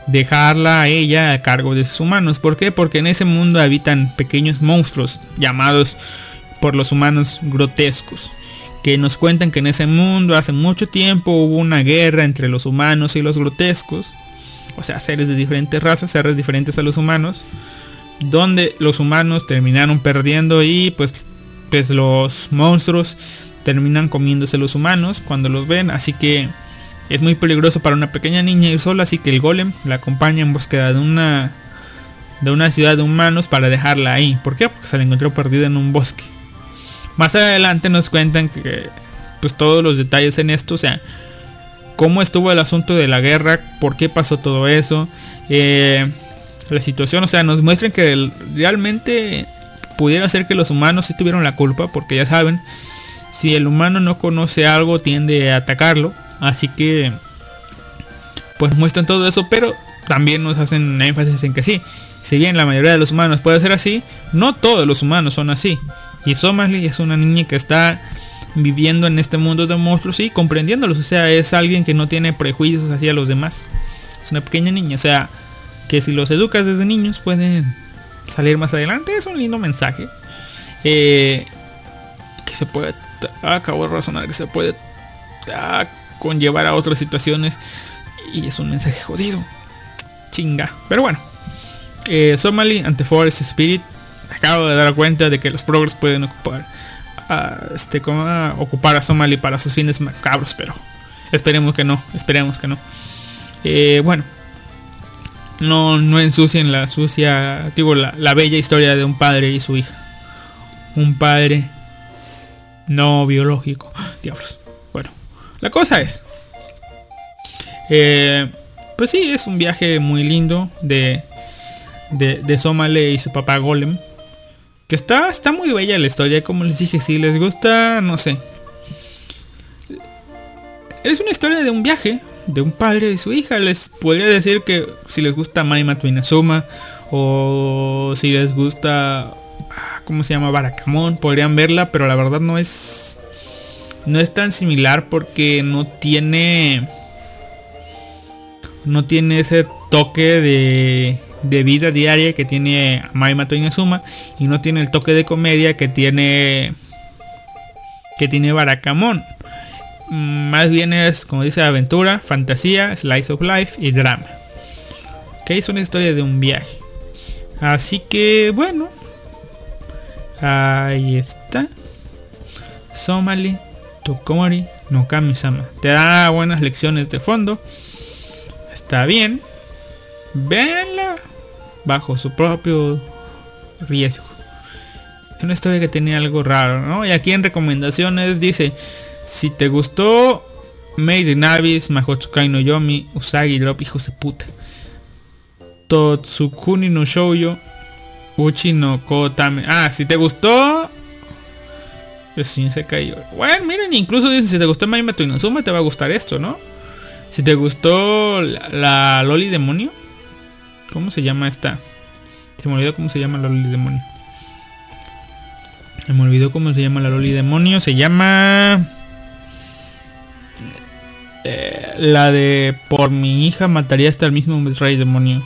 dejarla a ella a cargo de sus humanos. ¿Por qué? Porque en ese mundo habitan pequeños monstruos llamados por los humanos grotescos. Que nos cuentan que en ese mundo hace mucho tiempo hubo una guerra entre los humanos y los grotescos. O sea, seres de diferentes razas, seres diferentes a los humanos. Donde los humanos terminaron perdiendo y pues, pues los monstruos terminan comiéndose los humanos cuando los ven. Así que es muy peligroso para una pequeña niña ir sola, así que el golem la acompaña en búsqueda de una de una ciudad de humanos para dejarla ahí. ¿Por qué? Porque se la encontró perdida en un bosque. Más adelante nos cuentan que pues todos los detalles en esto, o sea, cómo estuvo el asunto de la guerra, por qué pasó todo eso, eh, la situación, o sea, nos muestran que realmente pudiera ser que los humanos sí tuvieron la culpa, porque ya saben, si el humano no conoce algo tiende a atacarlo, así que pues muestran todo eso, pero también nos hacen énfasis en que sí, si bien la mayoría de los humanos puede ser así, no todos los humanos son así. Y Somali es una niña que está viviendo en este mundo de monstruos y comprendiéndolos, o sea, es alguien que no tiene prejuicios hacia los demás. Es una pequeña niña, o sea, que si los educas desde niños pueden salir más adelante, es un lindo mensaje. Eh, que se puede, acabo de razonar, que se puede ah, conllevar a otras situaciones y es un mensaje jodido. Chinga. Pero bueno. Eh, Somali ante Forest Spirit. Acabo de dar cuenta de que los progres pueden ocupar. a, este, como, ocupar a Somali para sus fines macabros. Pero esperemos que no. Esperemos que no. Eh, bueno. No, no ensucien la sucia. Digo, la, la bella historia de un padre y su hija. Un padre no biológico. Diablos. La cosa es. Eh, pues sí, es un viaje muy lindo de, de, de Somale y su papá Golem. Que está, está muy bella la historia, como les dije, si les gusta, no sé. Es una historia de un viaje, de un padre y su hija. Les podría decir que si les gusta Maima Inazuma o si les gusta, ah, ¿cómo se llama? Barakamon, podrían verla, pero la verdad no es, no es tan similar porque no tiene no tiene ese toque de, de vida diaria que tiene Maimato Inazuma y no tiene el toque de comedia que tiene que tiene Barakamon. Más bien es, como dice, aventura, fantasía, slice of life y drama. Que es una historia de un viaje. Así que bueno. Ahí está. Somali Tokomori no Kami-sama. Te da buenas lecciones de fondo. Está bien. Véanla bajo su propio riesgo. Es una historia que tiene algo raro, ¿no? Y aquí en recomendaciones dice, si te gustó Made in Abyss, Mahotsukai no Yomi, Usagi Drop, hijos de puta. Totsukuni no Shoujo, Uchi no Kotame. Ah, si te gustó... Pues sí, se cayó. Bueno, miren, incluso dice, si te gustó Maimato Inazuma, te va a gustar esto, ¿no? Si te gustó la, Loli Demonio. ¿Cómo se llama esta? Se me olvidó cómo se llama la Loli Demonio. Se me olvidó cómo se llama la Loli Demonio. Se llama... eh, la de por mi hija mataría hasta el mismo Rey Demonio.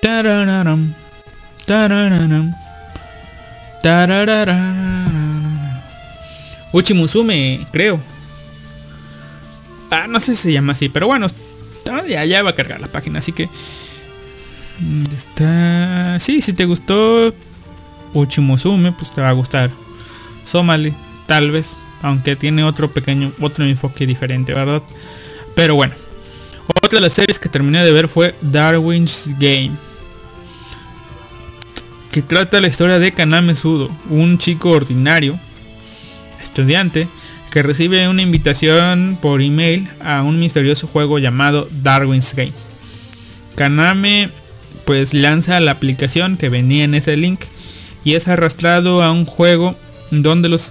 Tarararam. Uchimusume, creo. Ah, no sé si se llama así, pero bueno, ya, ya va a cargar la página, así que... ¿dónde Está... Sí, si te gustó Uchimusume, pues te va a gustar. Somali, tal vez, aunque tiene otro pequeño, otro enfoque diferente, ¿verdad? Pero bueno. Otra de las series que terminé de ver fue Darwin's Game. Que trata la historia de Kaname Sudo, un chico ordinario, estudiante, que recibe una invitación por email a un misterioso juego llamado Darwin's Game. Kaname pues lanza la aplicación que venía en ese link y es arrastrado a un juego donde los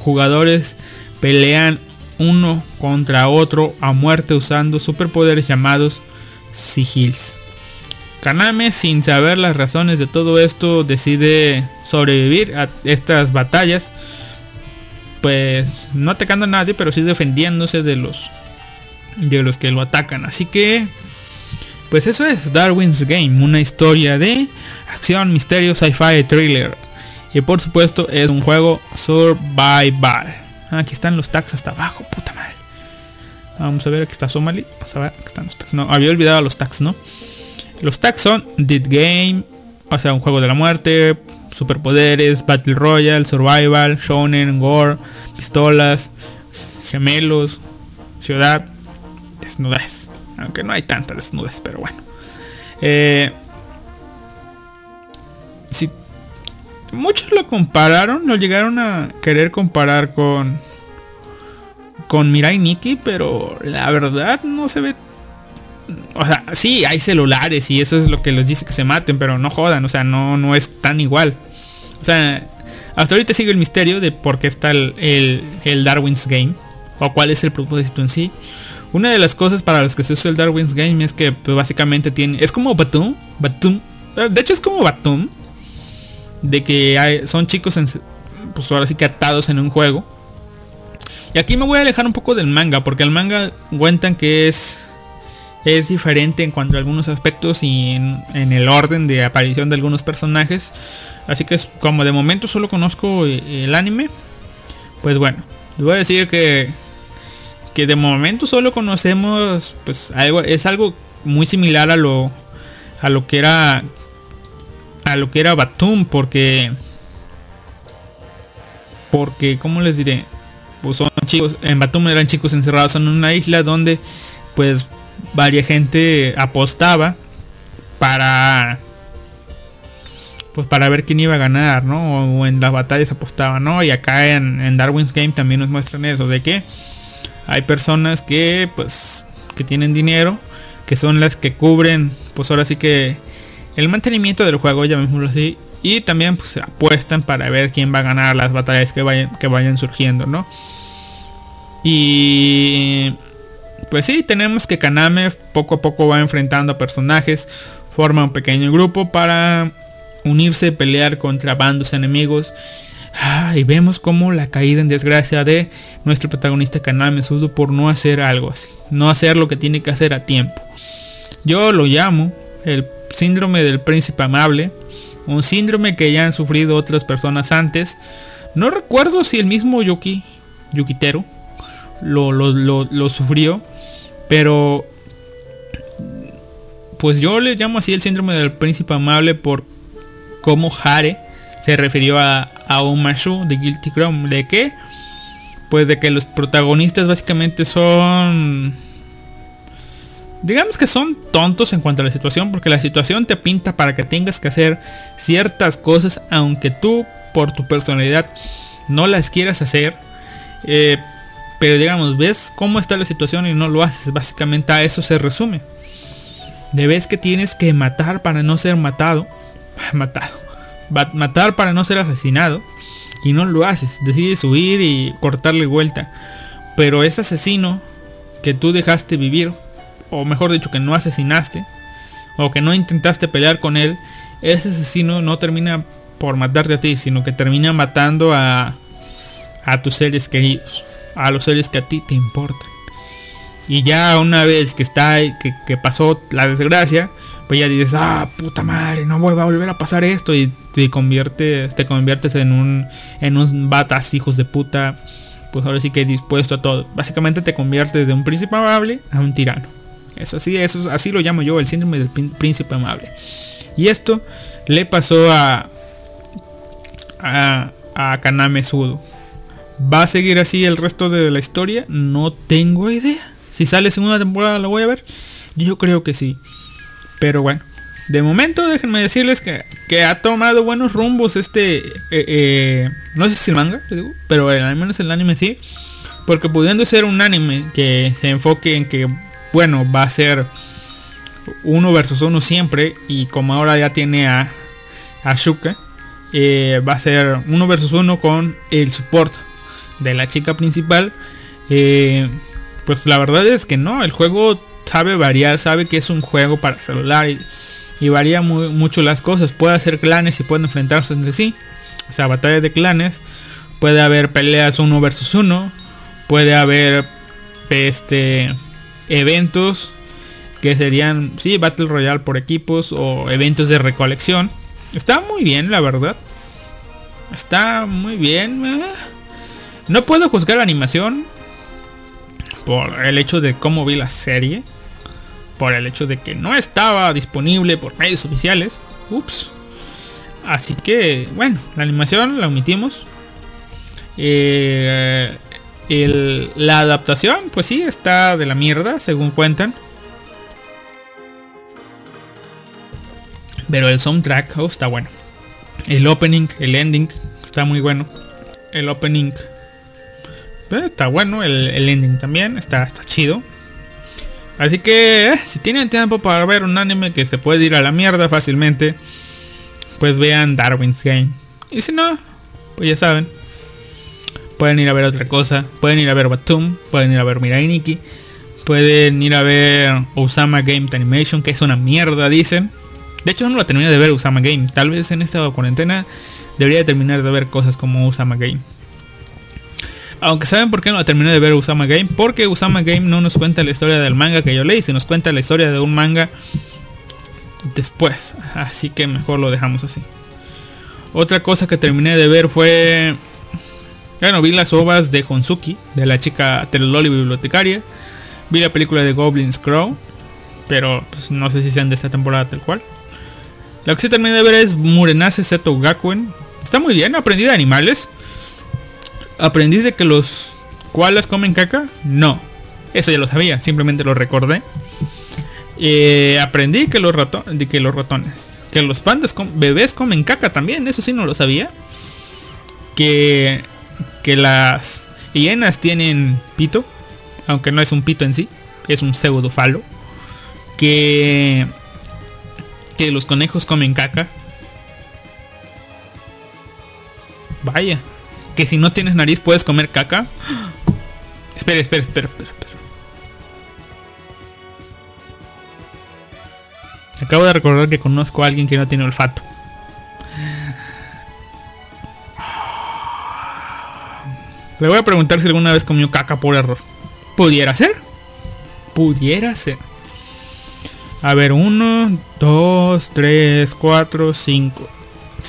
jugadores pelean uno contra otro a muerte usando superpoderes llamados sigils. Kaname, sin saber las razones de todo esto, decide sobrevivir a estas batallas. Pues no atacando a nadie, pero sí defendiéndose de los de los que lo atacan. Así que pues eso es Darwin's Game, una historia de acción, misterio, sci-fi, thriller. Y por supuesto es un juego survival. Aquí están los tags hasta abajo, puta madre. Vamos a ver, aquí está Somali. Vamos a ver, aquí están los tags. No, había olvidado los tags, ¿no? Los tags son Dead Game, o sea, un juego de la muerte, superpoderes, Battle Royale, Survival, Shonen, Gore, pistolas, gemelos, ciudad, desnudez. Aunque no hay tantas desnudes, pero bueno. Eh, si muchos lo compararon, lo llegaron a querer comparar con con Mirai Nikki, pero la verdad no se ve o sea, sí, hay celulares y eso es lo que les dice que se maten, pero no jodan, o sea, no, no es tan igual. O sea, hasta ahorita sigue el misterio de por qué está el, el, Darwin's Game, o cuál es el propósito en sí. Una de las cosas para los que se usa el Darwin's Game es que pues, básicamente tiene, es como Batum, Batum, de hecho es como Batum, de que son chicos pues ahora sí que atados en un juego. Y aquí me voy a alejar un poco del manga, porque el manga cuentan que es es diferente en cuanto a algunos aspectos y en, el orden de aparición de algunos personajes. Así que es como de momento solo conozco eh, el anime. Pues bueno, les voy a decir que que de momento solo conocemos pues algo es algo muy similar a lo a lo que era a lo que era Batum porque porque cómo les diré pues son chicos en Batum eran chicos encerrados en una isla donde pues varia gente apostaba para pues para ver quién iba a ganar, ¿no? O en las batallas apostaba, ¿no? Y acá en, Darwin's Game también nos muestran eso, de que hay personas que pues que tienen dinero, que son las que cubren, pues ahora sí que el mantenimiento del juego, llamémoslo así, y también pues apuestan para ver quién va a ganar las batallas que vayan, que vayan surgiendo, ¿no? Y pues sí, tenemos que Kaname poco a poco va enfrentando a personajes, forma un pequeño grupo para unirse, pelear contra bandos enemigos. Ah, y vemos como la caída en desgracia de nuestro protagonista Kaname Sudo por no hacer algo así, no hacer lo que tiene que hacer a tiempo. Yo lo llamo el síndrome del príncipe amable, un síndrome que ya han sufrido otras personas antes. No recuerdo si el mismo Yuki, Yukitero, lo, lo, lo sufrió. Pero pues yo le llamo así el síndrome del príncipe amable por cómo Hare se refirió a, a Umashu de Guilty Chrome. ¿De qué? Pues de que los protagonistas básicamente son... Digamos que son tontos en cuanto a la situación, porque la situación te pinta para que tengas que hacer ciertas cosas, aunque tú por tu personalidad no las quieras hacer. Eh, pero digamos, ves cómo está la situación y no lo haces. Básicamente a eso se resume. De ves que tienes que matar para no ser matado. Matado. Matar para no ser asesinado. Y no lo haces. Decides huir y cortarle vuelta. Pero ese asesino que tú dejaste vivir. O mejor dicho, que no asesinaste. O que no intentaste pelear con él. Ese asesino no termina por matarte a ti. Sino que termina matando a, a tus seres queridos a los seres que a ti te importan. Y ya una vez que está, que, que pasó la desgracia, pues ya dices, ah, puta madre, no voy a volver a pasar esto. Y te conviertes, te conviertes en un, en un batas hijos de puta. Pues ahora sí que dispuesto a todo. Básicamente te conviertes de un príncipe amable a un tirano. Eso sí, eso así lo llamo yo, el síndrome del príncipe amable. Y esto le pasó a, a Kaname Sudo. ¿Va a seguir así el resto de la historia? No tengo idea. Si sale segunda temporada la voy a ver. Yo creo que sí. Pero bueno. De momento déjenme decirles que, que ha tomado buenos rumbos este... Eh, eh, no sé si el manga, pero al menos el anime sí. Porque pudiendo ser un anime que se enfoque en que, bueno, va a ser uno versus uno siempre. Y como ahora ya tiene a, a eh, va a ser uno versus uno con el support de la chica principal, eh, pues la verdad es que no, el juego sabe variar, sabe que es un juego para celular y, varía mucho las cosas. Puede hacer clanes y pueden enfrentarse entre sí, o sea, batallas de clanes, puede haber peleas uno versus uno, puede haber este eventos que serían, sí, Battle Royale por equipos o eventos de recolección. Está muy bien, la verdad. Está muy bien. ¿eh? No puedo juzgar la animación por el hecho de cómo vi la serie. Por el hecho de que no estaba disponible por medios oficiales. Ups. Así que, bueno, la animación la omitimos. Eh, la adaptación, pues sí, está de la mierda, según cuentan. Pero el soundtrack oh, está bueno. El opening, el ending, está muy bueno. El opening eh, está bueno. El, ending también está, está chido. Así que eh, si tienen tiempo para ver un anime que se puede ir a la mierda fácilmente, pues vean Darwin's Game. Y si no, pues ya saben. Pueden ir a ver otra cosa. Pueden ir a ver Batum. Pueden ir a ver Mirai Nikki. Pueden ir a ver Osama Game Animation, que es una mierda, dicen. De hecho, no la terminé de ver Usama Game. Tal vez en esta cuarentena debería terminar de ver cosas como Usama Game. Aunque saben por qué no la terminé de ver Usama Game. Porque Usama Game no nos cuenta la historia del manga que yo leí, sino nos cuenta la historia de un manga después. Así que mejor lo dejamos así. Otra cosa que terminé de ver fue... Bueno, vi las obras de Honsuki, de la chica Telololi bibliotecaria. Vi la película de Goblin's Crow. Pero pues, no sé si sean de esta temporada tal cual. Lo que sí terminé de ver es Murenase Seto Gakuen. Está muy bien, aprendí de animales. ¿Aprendí de que los koalas comen caca? No. Eso ya lo sabía, simplemente lo recordé. Eh, aprendí que los, ratones, que los ratones, que los pandas bebés comen caca también, eso sí no lo sabía. Que, que las hienas tienen pito, aunque no es un pito en sí, es un pseudofalo. Que, que los conejos comen caca. Vaya, que si no tienes nariz puedes comer caca. Espera, espera, espera, espera. Acabo de recordar que conozco a alguien que no tiene olfato. Le voy a preguntar si alguna vez comió caca por error. ¿Pudiera ser? Pudiera ser. A ver, 1, 2, 3, 4, 5.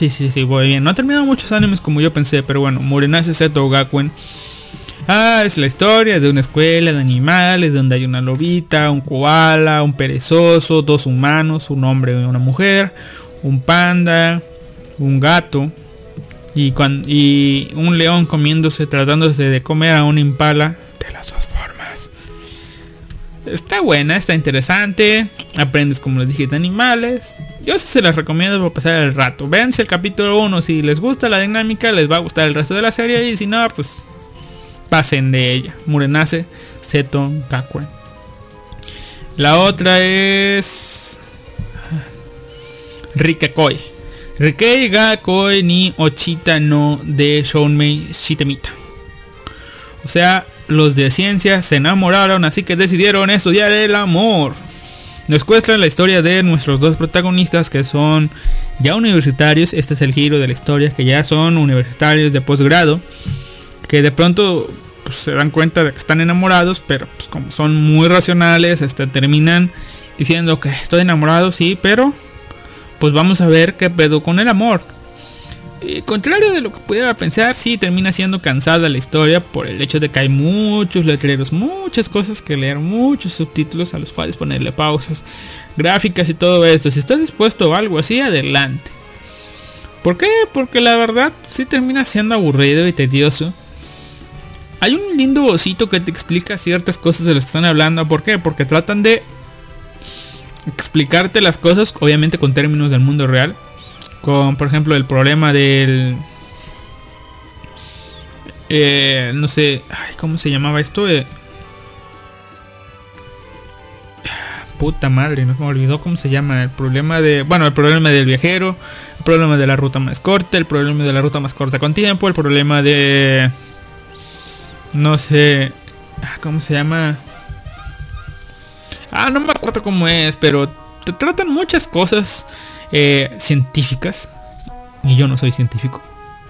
Sí, sí, sí, voy bien. No ha terminado muchos animes como yo pensé, pero bueno, Murenase Seto Gakuen. Ah, es la historia de una escuela de animales donde hay una lobita, un koala, un perezoso, dos humanos, un hombre y una mujer, un panda, un gato y, y un león comiéndose, tratándose de comer a un impala de las dos formas. Está buena, está interesante. Aprendes como les dije de animales. Yo se las recomiendo para pasar el rato. Véanse el capítulo 1. Si les gusta la dinámica, les va a gustar el resto de la serie. Y si no, pues pasen de ella. Murenase Seto Gakuen. La otra es Rikekoi. Rikei Gakoi ni Ochita no de Shounmei Shitemita. O sea, los de ciencia se enamoraron, así que decidieron estudiar el amor. Nos cuesta la historia de nuestros dos protagonistas que son ya universitarios. Este es el giro de la historia, que ya son universitarios de posgrado que de pronto pues, se dan cuenta de que están enamorados, pero pues, como son muy racionales, este, terminan diciendo que estoy enamorado, sí, pero pues vamos a ver qué pedo con el amor. Y contrario de lo que pudiera pensar, sí termina siendo cansada la historia por el hecho de que hay muchos letreros, muchas cosas que leer, muchos subtítulos a los cuales ponerle pausas, gráficas y todo esto. Si estás dispuesto a algo así, adelante. ¿Por qué? Porque la verdad sí termina siendo aburrido y tedioso. Hay un lindo osito que te explica ciertas cosas de las que están hablando. ¿Por qué? Porque tratan de explicarte las cosas, obviamente con términos del mundo real. Con, por ejemplo, el problema del... Eh, no sé, ¿cómo se llamaba esto? Eh, puta madre, no me olvidó cómo se llama. El problema de... Bueno, el problema del viajero. El problema de la ruta más corta. El problema de la ruta más corta con tiempo. El problema de no sé. Ah, ¿Cómo se llama? Ah, no me acuerdo cómo es, pero te tratan muchas cosas eh, científicas. Y yo no soy científico.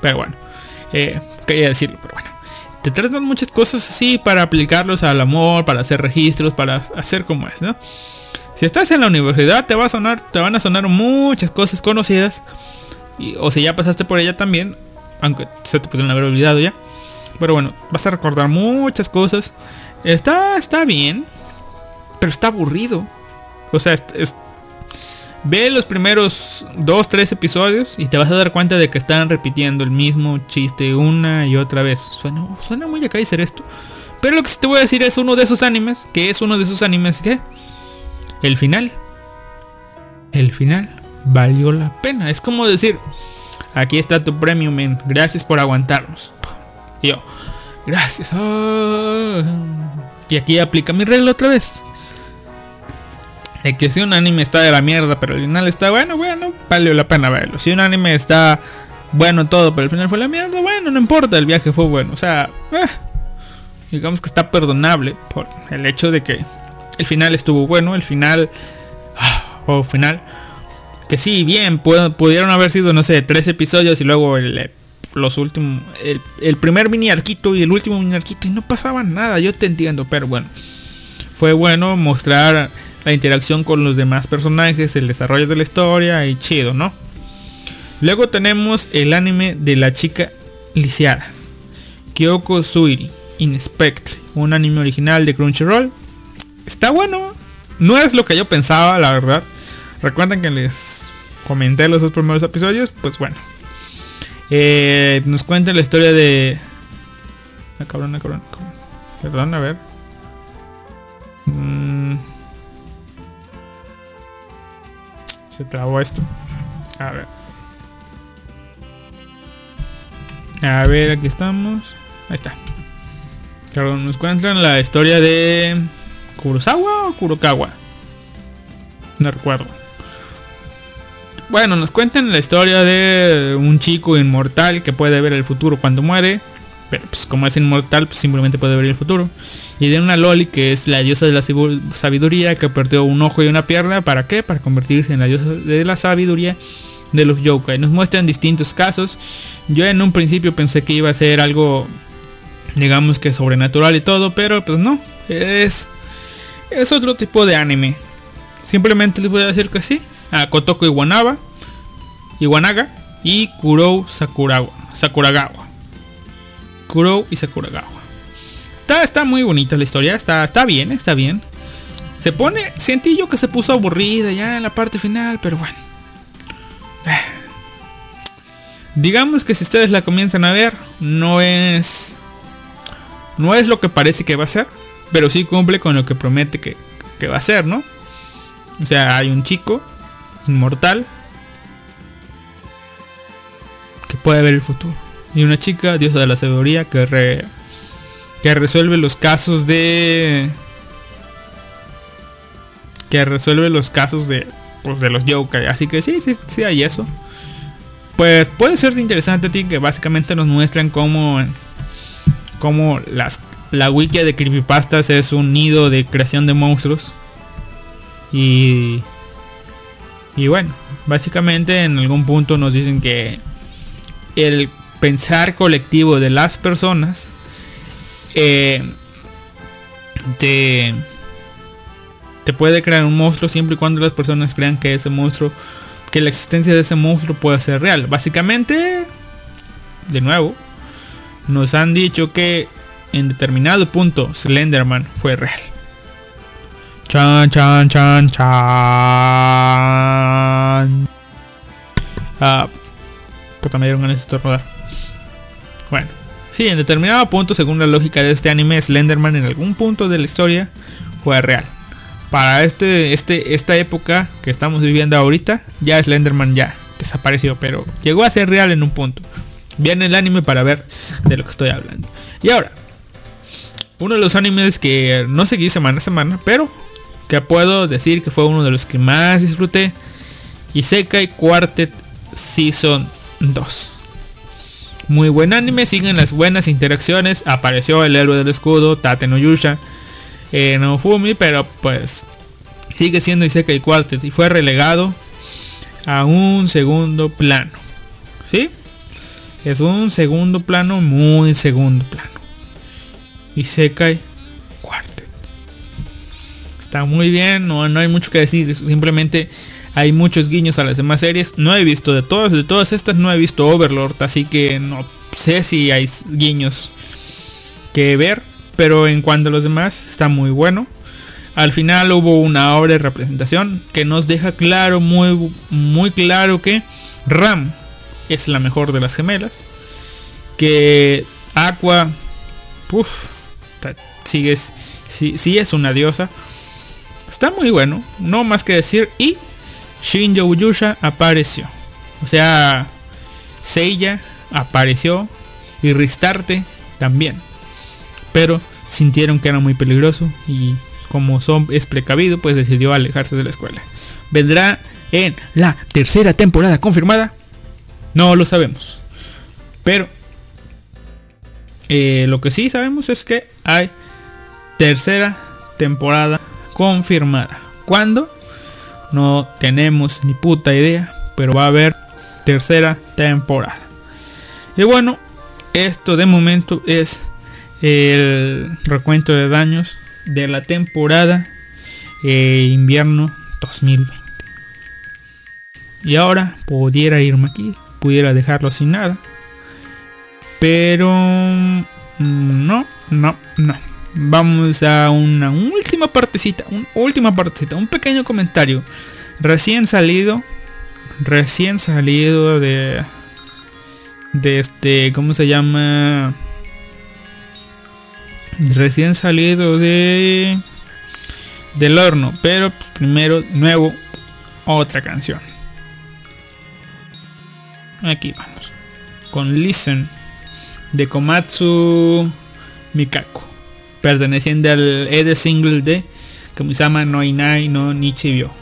Pero bueno, eh, quería decirlo, pero bueno. Te tratan muchas cosas así para aplicarlos al amor, para hacer registros, para hacer como es, ¿no? Si estás en la universidad te va a sonar, te van a sonar muchas cosas conocidas. Y, o si ya pasaste por ella también, aunque se te pueden haber olvidado ya. Pero bueno, vas a recordar muchas cosas. Está, está bien. Pero está aburrido. O sea, ve los primeros dos, tres episodios y te vas a dar cuenta de que están repitiendo el mismo chiste una y otra vez. Suena, suena muy a Kaiser esto. Pero lo que te voy a decir es uno de esos animes. Que es uno de esos animes que... El final. El final. valió la pena. Es como decir, aquí está tu premio, men. Gracias por aguantarnos. Yo, gracias. ah. Y aquí aplica mi regla otra vez. De que si un anime está de la mierda, pero el final está bueno, bueno, valió la pena verlo. Si un anime está bueno todo, pero el final fue la mierda, bueno, no importa, el viaje fue bueno. O sea, eh, digamos que está perdonable por el hecho de que el final estuvo bueno, el final, ah, o final, que sí, bien, pu- pudieron haber sido, no sé, tres episodios y luego el, eh, los últimos, el, el primer mini arquito y el último mini arquito y no pasaba nada, yo te entiendo, pero bueno, fue bueno mostrar la interacción con los demás personajes, el desarrollo de la historia y chido, ¿no? Luego tenemos el anime de la chica lisiada, Kyoko Suiri, in Spectre, un anime original de Crunchyroll. Está bueno, no es lo que yo pensaba, la verdad. Recuerden que les comenté los dos primeros episodios, pues bueno. Eh, nos cuenta la historia de... Ah, cabrón, ah. Perdón, a ver. Mm. Se trabó esto. A ver. A ver, aquí estamos. Ahí está. Claro, nos cuentan la historia de Kurosawa o Kurokawa. No recuerdo. Bueno, nos cuentan la historia de un chico inmortal que puede ver el futuro cuando muere. Pero pues como es inmortal, pues simplemente puede ver el futuro. Y de una Loli que es la diosa de la sabiduría que perdió un ojo y una pierna. ¿Para qué? Para convertirse en la diosa de la sabiduría de los yokai. Nos muestran distintos casos. Yo en un principio pensé que iba a ser algo, digamos que sobrenatural y todo, pero pues no. Es, es otro tipo de anime. Simplemente les voy a decir que sí. A Kotoko Iwanaba, Iwanaga y Kurou Sakurawa, Sakuragawa. Kurou y Sakuragawa. Está, está muy bonita la historia, está, está bien, está bien. Se pone, sentí yo que se puso aburrida ya en la parte final, pero bueno. Digamos que si ustedes la comienzan a ver, no es. No es lo que parece que va a ser. Pero sí cumple con lo que promete que, que va a ser, ¿no? O sea, hay un chico inmortal que puede ver el futuro. Y una chica, diosa de la sabiduría, que, re- que resuelve los casos de. Que resuelve los casos de. Pues de los yokai. Así que sí, sí, sí hay eso. Pues puede ser interesante ti que básicamente nos muestran cómo. Cómo las. La wiki de creepypastas es un nido de creación de monstruos. Y. Y bueno, básicamente en algún punto nos dicen que el pensar colectivo de las personas eh, te, te puede crear un monstruo siempre y cuando las personas crean que ese monstruo, que la existencia de ese monstruo puede ser real. Básicamente, de nuevo, nos han dicho que en determinado punto Slenderman fue real. Chan, chan, chan, chan. Ah, puta, me dieron ganas de estornudar. Bueno, sí, en determinado punto, según la lógica de este anime, Slenderman en algún punto de la historia fue real. Para este, este, esta época que estamos viviendo ahorita, ya Slenderman ya desapareció, pero llegó a ser real en un punto. Vean el anime para ver de lo que estoy hablando. Y ahora, uno de los animes que no seguí semana a semana, pero que puedo decir que fue uno de los que más disfruté. Isekai Quartet Season 2. Muy buen anime, siguen las buenas interacciones. Apareció el héroe del escudo, Tate no Yusha, eh, no Fumi, pero pues sigue siendo Isekai Quartet y fue relegado a un segundo plano. ¿Sí? Es un segundo plano, muy segundo plano. Isekai Quartet. Está muy bien, no, no hay mucho que decir. Simplemente hay muchos guiños a las demás series. No he visto de todas, de todas estas no he visto Overlord, así que no sé si hay guiños que ver. Pero en cuanto a los demás, está muy bueno. Al final hubo una obra de representación que nos deja claro, muy, muy claro que Ram es la mejor de las gemelas. Que Aqua, uff, sigue, sí, sí es una diosa. Está muy bueno, no más que decir. Y
Shinjo Uyusha apareció. O sea, Seiya apareció y Ristarte también. Pero sintieron que era muy peligroso y como Son es precavido, pues decidió alejarse de la escuela. ¿Vendrá en la tercera temporada confirmada? No lo sabemos. Pero eh, lo que sí sabemos es que hay tercera temporada confirmada. ¿Cuándo? No tenemos ni puta idea, pero va a haber tercera temporada. Y bueno, esto de momento es el recuento de daños de la temporada eh, invierno 2020. Y ahora pudiera irme aquí, pudiera dejarlo sin nada. Pero mm, no, no, no vamos a una última partecita, una última partecita, un pequeño comentario. Recién salido, recién salido de, de este, ¿cómo se llama? Recién salido de del horno, pero primero nuevo otra canción. Aquí vamos con Listen de Komatsu Mikako perteneciente al E de single de, como se llama Noinai no Nichibyo.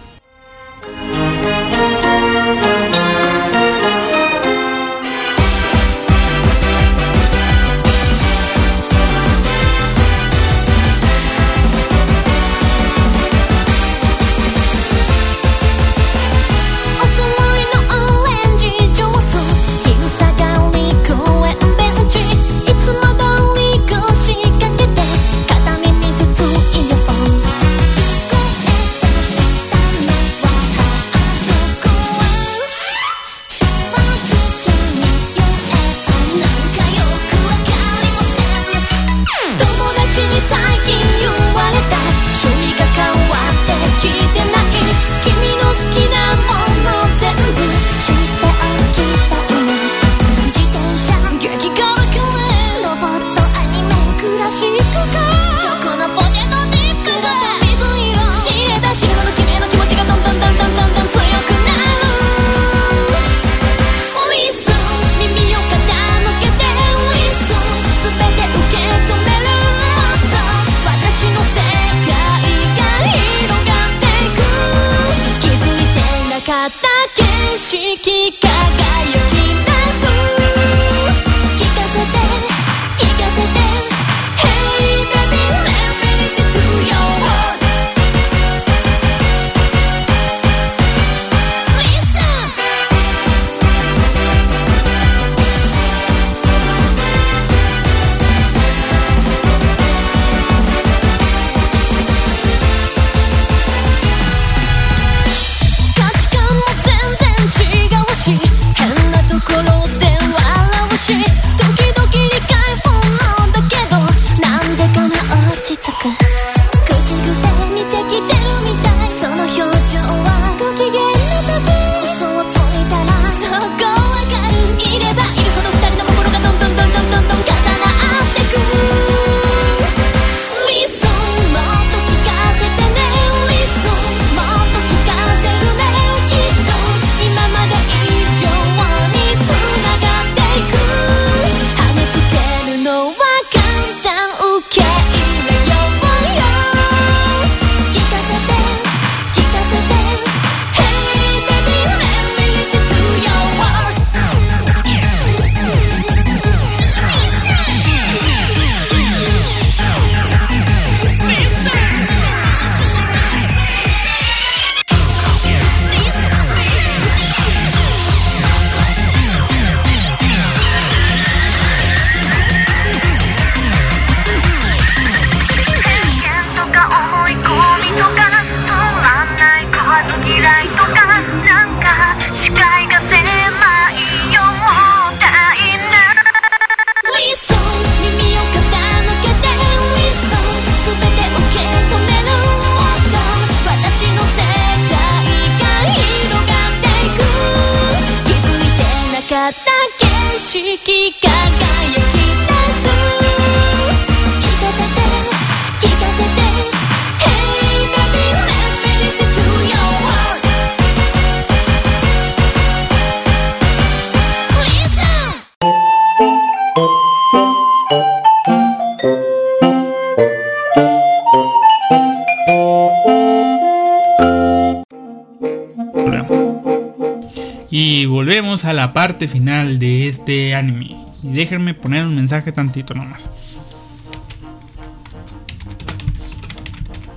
final de este anime. Y déjenme poner un mensaje tantito nomás.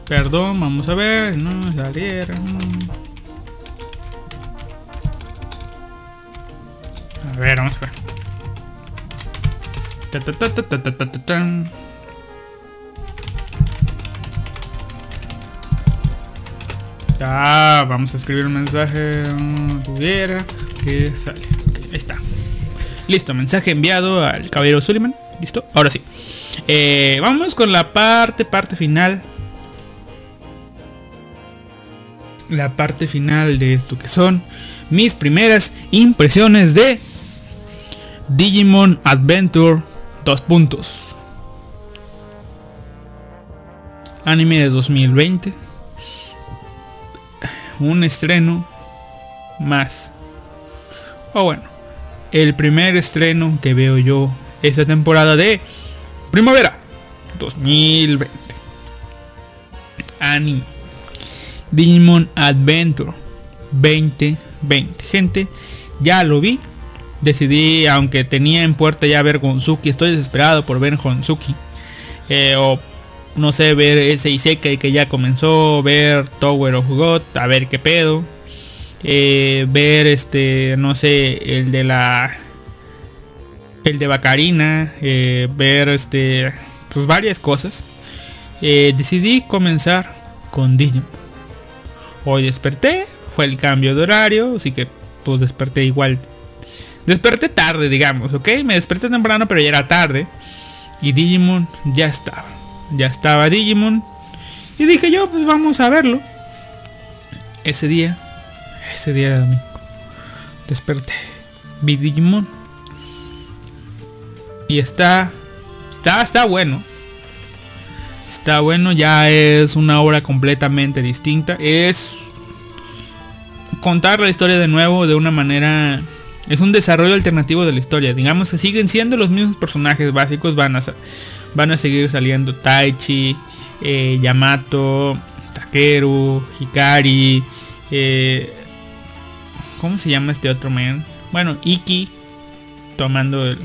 Perdón, vamos a ver. No salieron. A ver, vamos a ver. Ta, ta, ta, Ah, vamos a escribir un mensaje. Tuviera que sale. Listo, mensaje enviado al caballero Suleiman. Listo, ahora sí. Eh, vamos con la parte, parte final. La parte final de esto que son mis primeras impresiones de Digimon Adventure 2 puntos. Anime de 2020. Un estreno más. O bueno, el primer estreno que veo yo esta temporada de primavera 2020. Anime. Digimon Adventure 2020. Gente, ya lo vi. Decidí, aunque tenía en puerta ya ver Gonzuki, estoy desesperado por ver Gonzuki. Eh, o no sé, ver ese Isekai que ya comenzó, ver Tower of God, a ver qué pedo. Eh, ver este, no sé, el de la... El de Bacarina, eh, ver este, pues varias cosas. Eh, decidí comenzar con Digimon. Hoy desperté, fue el cambio de horario, así que pues desperté igual. Desperté tarde, digamos, ¿ok? Me desperté temprano, pero ya era tarde. Y Digimon ya estaba. Ya estaba Digimon. Y dije yo, pues vamos a verlo. Ese día, ese día domingo. Desperté. Vi Digimon. Y está, está, está bueno. Está bueno, ya es una obra completamente distinta. Es contar la historia de nuevo de una manera... Es un desarrollo alternativo de la historia. Digamos que siguen siendo los mismos personajes básicos. Van a, van a seguir saliendo Taichi, eh, Yamato, Takeru, Hikari. eh, ¿Cómo se llama este otro man? Bueno, Iki. Tomando el,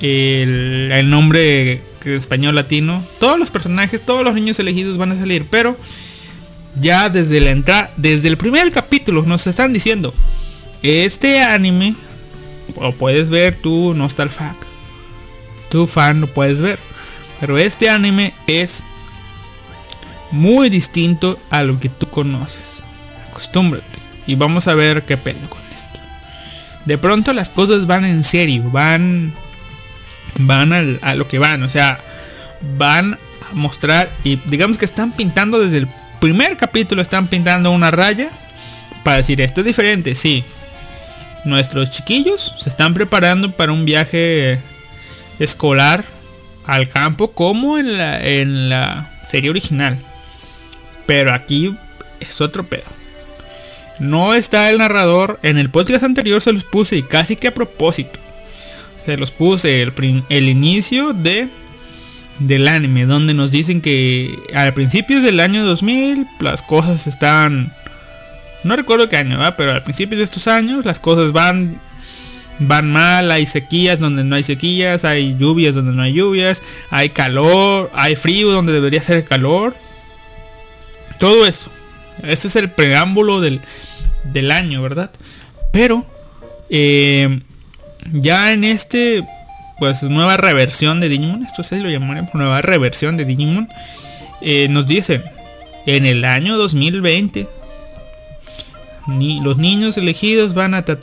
el, el nombre español latino. Todos los personajes, todos los niños elegidos van a salir. Pero ya desde la entrada, desde el primer capítulo nos están diciendo. Este anime lo puedes ver tú, Nostalfac. Tu fan lo puedes ver. Pero este anime es muy distinto a lo que tú conoces. Acostúmbrate. Y vamos a ver qué pedo con esto. De pronto las cosas van en serio. Van. Van al- a lo que van. O sea. Van a mostrar. Y digamos que están pintando desde el primer capítulo. Están pintando una raya. Para decir esto es diferente. Sí. Nuestros chiquillos se están preparando para un viaje escolar al campo como en la, en la serie original. Pero aquí es otro pedo. No está el narrador. En el podcast anterior se los puse y casi que a propósito. Se los puse el, el inicio de del anime. Donde nos dicen que al principio del año 2000 las cosas están... No recuerdo qué año, ¿va? pero al principio de estos años las cosas van van mal, hay sequías donde no hay sequías, hay lluvias donde no hay lluvias, hay calor, hay frío donde debería ser calor. Todo eso. Este es el preámbulo del, del año, ¿verdad? Pero eh, ya en este pues nueva reversión de Digimon, esto sí lo llamaremos nueva reversión de Digimon, eh, nos dicen en el año 2020 ni, los niños elegidos van a ta,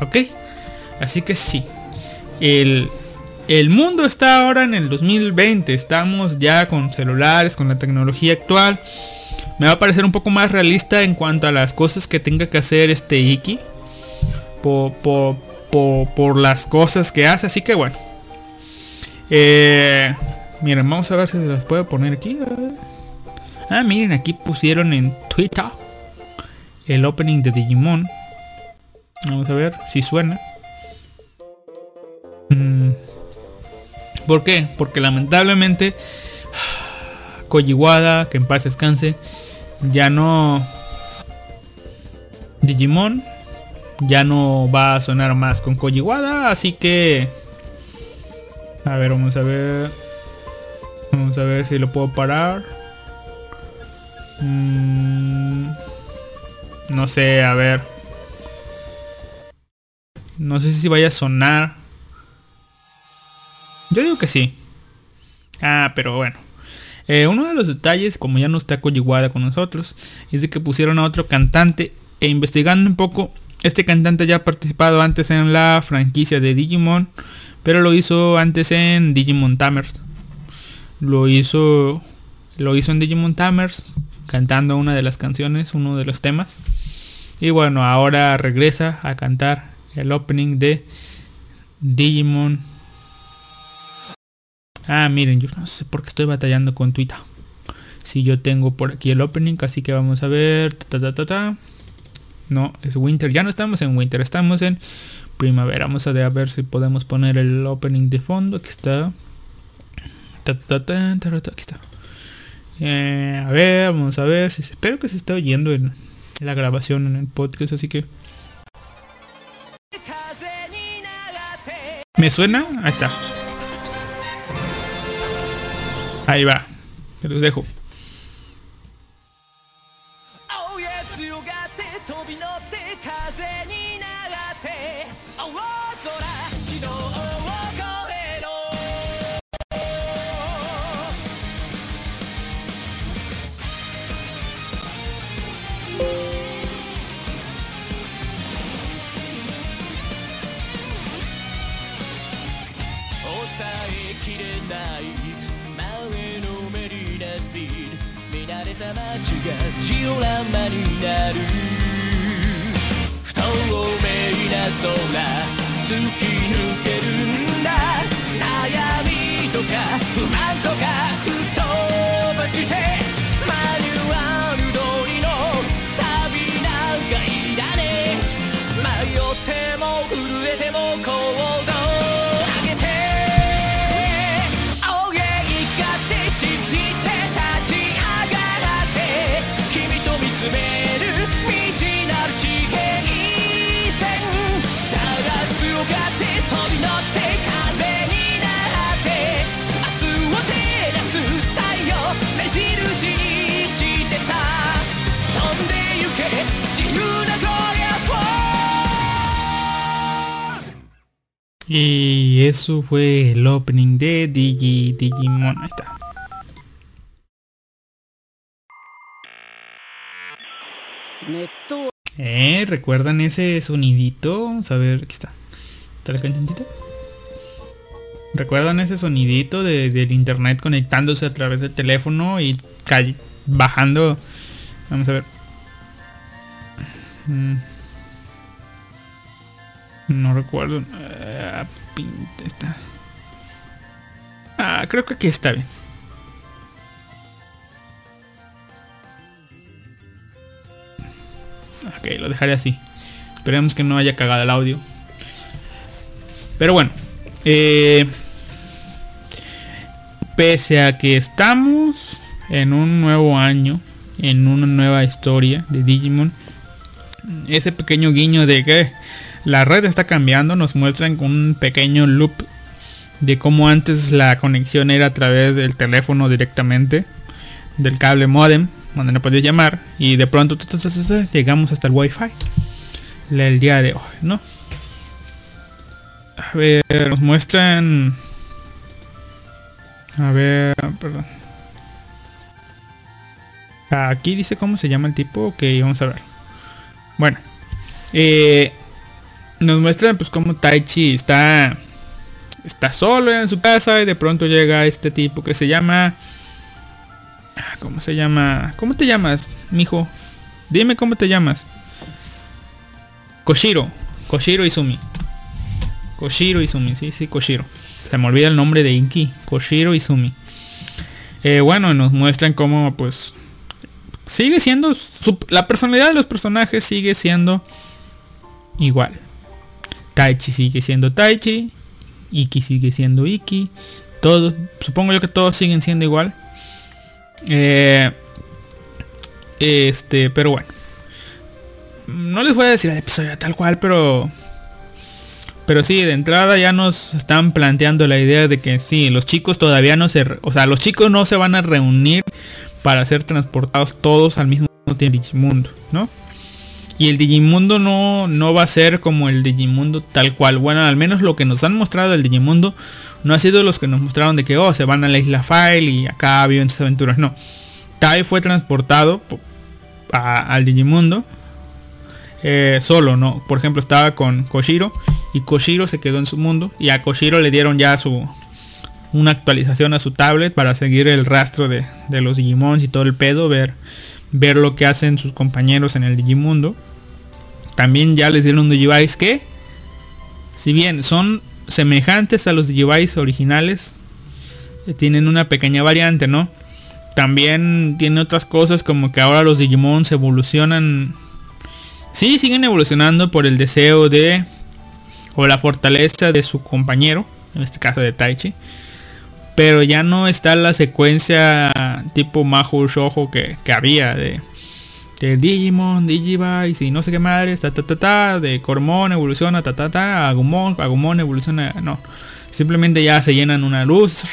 ok así que sí el, el mundo está ahora en el 2020 estamos ya con celulares con la tecnología actual me va a parecer un poco más realista en cuanto a las cosas que tenga que hacer este Iki por, por, por, las cosas que hace así que bueno eh, miren vamos a ver si se las puedo poner aquí ah miren aquí pusieron en Twitter el opening de Digimon. Vamos a ver si suena. Mm. ¿Por qué? Porque lamentablemente Kojiwada, que en paz descanse, ya no... Digimon ya no va a sonar más con Kojiwada, así que a ver, vamos a ver. Vamos a ver si lo puedo parar. Mm, no sé, a ver. No sé si vaya a sonar. Yo digo que sí. Ah, pero bueno. Eh, uno de los detalles, como ya no está Kojiwada con nosotros, es de que pusieron a otro cantante e investigando un poco, este cantante ya ha participado antes en la franquicia de Digimon, pero lo hizo antes en Digimon Tamers. Lo hizo lo hizo en Digimon Tamers cantando una de las canciones, uno de los temas. Y bueno, ahora regresa a cantar el opening de Digimon Ah, miren, yo no sé por qué estoy batallando con Twitter. Si yo tengo por aquí el opening, así que vamos a ver. Ta, ta, ta, ta. No, es Winter. Ya no estamos en Winter, estamos en primavera. Vamos a ver si podemos poner el opening de fondo. Aquí está. Ta, ta, ta, aquí está. Eh, a ver, vamos a ver. Si, espero que se esté oyendo en la grabación en el podcast, así que... ¿Me suena? Ahí está. Ahí va. Se los dejo.
ジオラマになる。不透明な空突き抜けるんだ。
Y eso fue el opening de Digi Digimon. Está. Eh, ¿recuerdan ese sonidito? Vamos a ver, aquí está. ¿Está la? ¿Recuerdan ese sonidito de- del internet conectándose a través del teléfono y bajando? Vamos a ver. Mm. No recuerdo. Ah. Ah, creo que aquí está bien. Ok, lo dejaré así. Esperemos que no haya cagado el audio. Pero bueno. eh, pese a que estamos en un nuevo año. En una nueva historia de Digimon. Ese pequeño guiño de que la red está cambiando. Nos muestran con un pequeño loop. De cómo antes la conexión era a través del teléfono directamente. Del cable modem. Donde no podías llamar. Y de pronto llegamos hasta el wifi. El día de hoy, ¿no? A ver, nos muestran... A ver, perdón. Aquí dice cómo se llama el tipo. Ok, vamos a ver. Bueno. eh, nos muestran pues cómo Taichi está... Está solo en su casa y de pronto llega este tipo que se llama... ah, ¿Cómo se llama? ¿Cómo te llamas, mijo? Dime cómo te llamas. Koshiro. Koshiro Izumi. Koshiro Izumi, sí, sí, Koshiro. Se me olvida el nombre de Inki. Koshiro Izumi. Eh, bueno, nos muestran cómo pues sigue siendo la personalidad de los personajes sigue siendo igual. Taichi sigue siendo Taichi, Iki sigue siendo Iki, todos, supongo yo que todos siguen siendo igual. Eh, este, pero bueno. no les voy a decir el episodio tal cual, pero pero sí, de entrada ya nos están planteando la idea de que sí, los chicos todavía no se, o sea, los chicos no se van a reunir para ser transportados todos al mismo tiempo Digimundo, ¿no? Y el Digimundo no, no va a ser como el Digimundo tal cual. Bueno, al menos lo que nos han mostrado del Digimundo no ha sido los que nos mostraron de que, oh, se van a la isla File y acá viven sus aventuras. No. Tai fue transportado po- a- al Digimundo eh, solo, ¿no? Por ejemplo, estaba con Koshiro y Koshiro se quedó en su mundo y a Koshiro le dieron ya su una actualización a su tablet para seguir el rastro de, de los Digimons y todo el pedo, ver, ver lo que hacen sus compañeros en el Digimundo. También ya les dieron un Digivice que, si bien son semejantes a los Digivice originales, eh, tienen una pequeña variante, ¿no? También tiene otras cosas como que ahora los Digimons evolucionan Sí, siguen evolucionando por el deseo de o la fortaleza de su compañero, en este caso de Taichi. Pero ya no está la secuencia tipo Mahou Shoujo que, que había de, de Digimon, Digivice y no sé qué madres, ta ta ta ta, de Cormon evoluciona, ta ta ta, Agumon, Agumon evoluciona, no. Simplemente ya se llenan una luz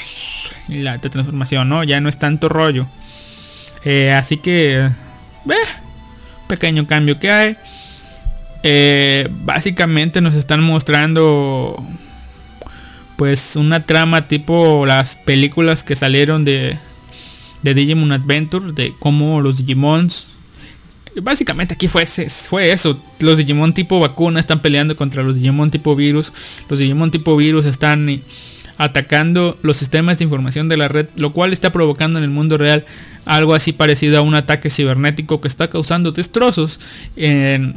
y la transformación, ¿no? Ya no es tanto rollo. Eh, así que, eh, pequeño cambio que hay. Eh, básicamente nos están mostrando pues una trama tipo las películas que salieron de, de Digimon Adventure, de cómo los Digimons... Básicamente aquí fue, fue eso. Los Digimon tipo vacuna están peleando contra los Digimon tipo virus. Los Digimon tipo virus están atacando los sistemas de información de la red, lo cual está provocando en el mundo real algo así parecido a un ataque cibernético que está causando destrozos en,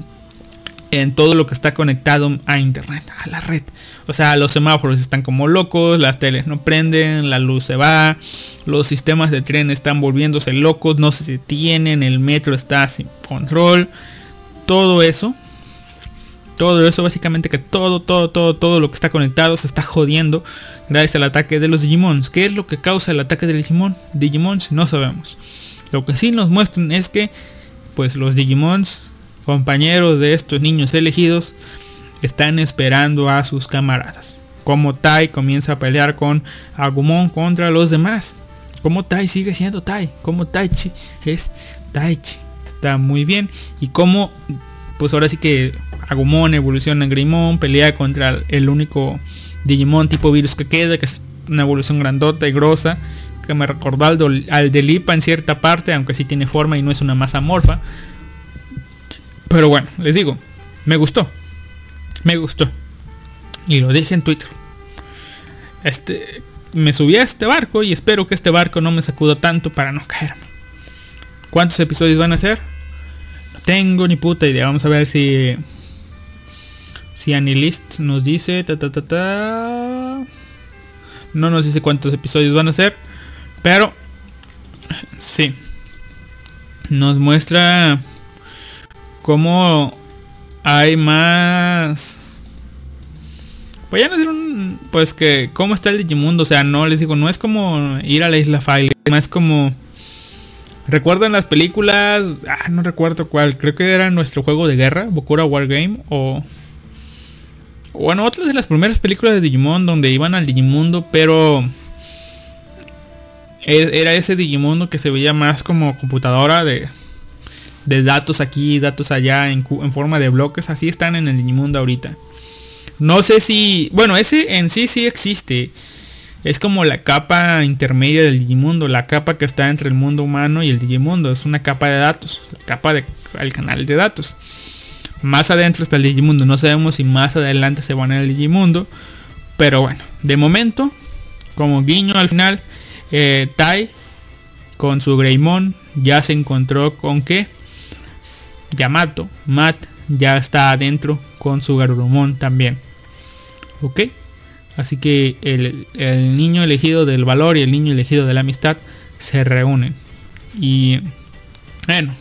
en todo lo que está conectado a internet, a la red. O sea, los semáforos están como locos, las teles no prenden, la luz se va, los sistemas de tren están volviéndose locos, no se detienen, el metro está sin control. Todo eso, todo eso básicamente que todo, todo, todo, todo lo que está conectado se está jodiendo gracias al ataque de los Digimons. ¿Qué es lo que causa el ataque del Digimon? Digimons no sabemos. Lo que sí nos muestran es que pues los Digimons, compañeros de estos niños elegidos, están esperando a sus camaradas. Como Tai comienza a pelear con Agumon contra los demás. Como Tai sigue siendo Tai. Como Taichi es Taichi. Está muy bien. Y como pues ahora sí que Agumon evoluciona en Greymon, pelea contra el único Digimon tipo virus que queda, que es una evolución grandota y grosa, que me recordó al, al de Lipa en cierta parte, aunque sí tiene forma y no es una masa morfa. Pero bueno, les digo, me gustó. Me gustó. Y lo dije en Twitter. Este, me subí a este barco y espero que este barco no me sacuda tanto para no caerme. ¿Cuántos episodios van a ser? No tengo ni puta idea. Vamos a ver si si Anilist nos dice ta ta ta ta. No nos dice cuántos episodios van a ser, pero sí. Nos muestra cómo hay más pues ya nos dieron pues que cómo está el Digimundo, o sea, no les digo, no es como ir a la isla File, es como ¿Recuerdan las películas? Ah, no recuerdo cuál. Creo que era nuestro juego de guerra, Bokura Wargame. O. Bueno, otras de las primeras películas de Digimon donde iban al Digimundo, pero. e- Era ese Digimundo que se veía más como computadora de. De datos aquí, datos allá, en, forma de bloques. Así están en el Digimundo ahorita. No sé si. Bueno, ese en sí sí existe. Es como la capa intermedia del Digimundo, la capa que está entre el mundo humano y el Digimundo. Es una capa de datos, la capa del canal de datos. Más adentro está el Digimundo. No sabemos si más adelante se van al Digimundo. Pero bueno, de momento, como guiño al final, eh, Tai con su Greymon ya se encontró con que Yamato, Matt, ya está adentro con su Garurumon también. ¿Ok? Así que el, niño elegido del valor y el niño elegido de la amistad se reúnen. Y bueno,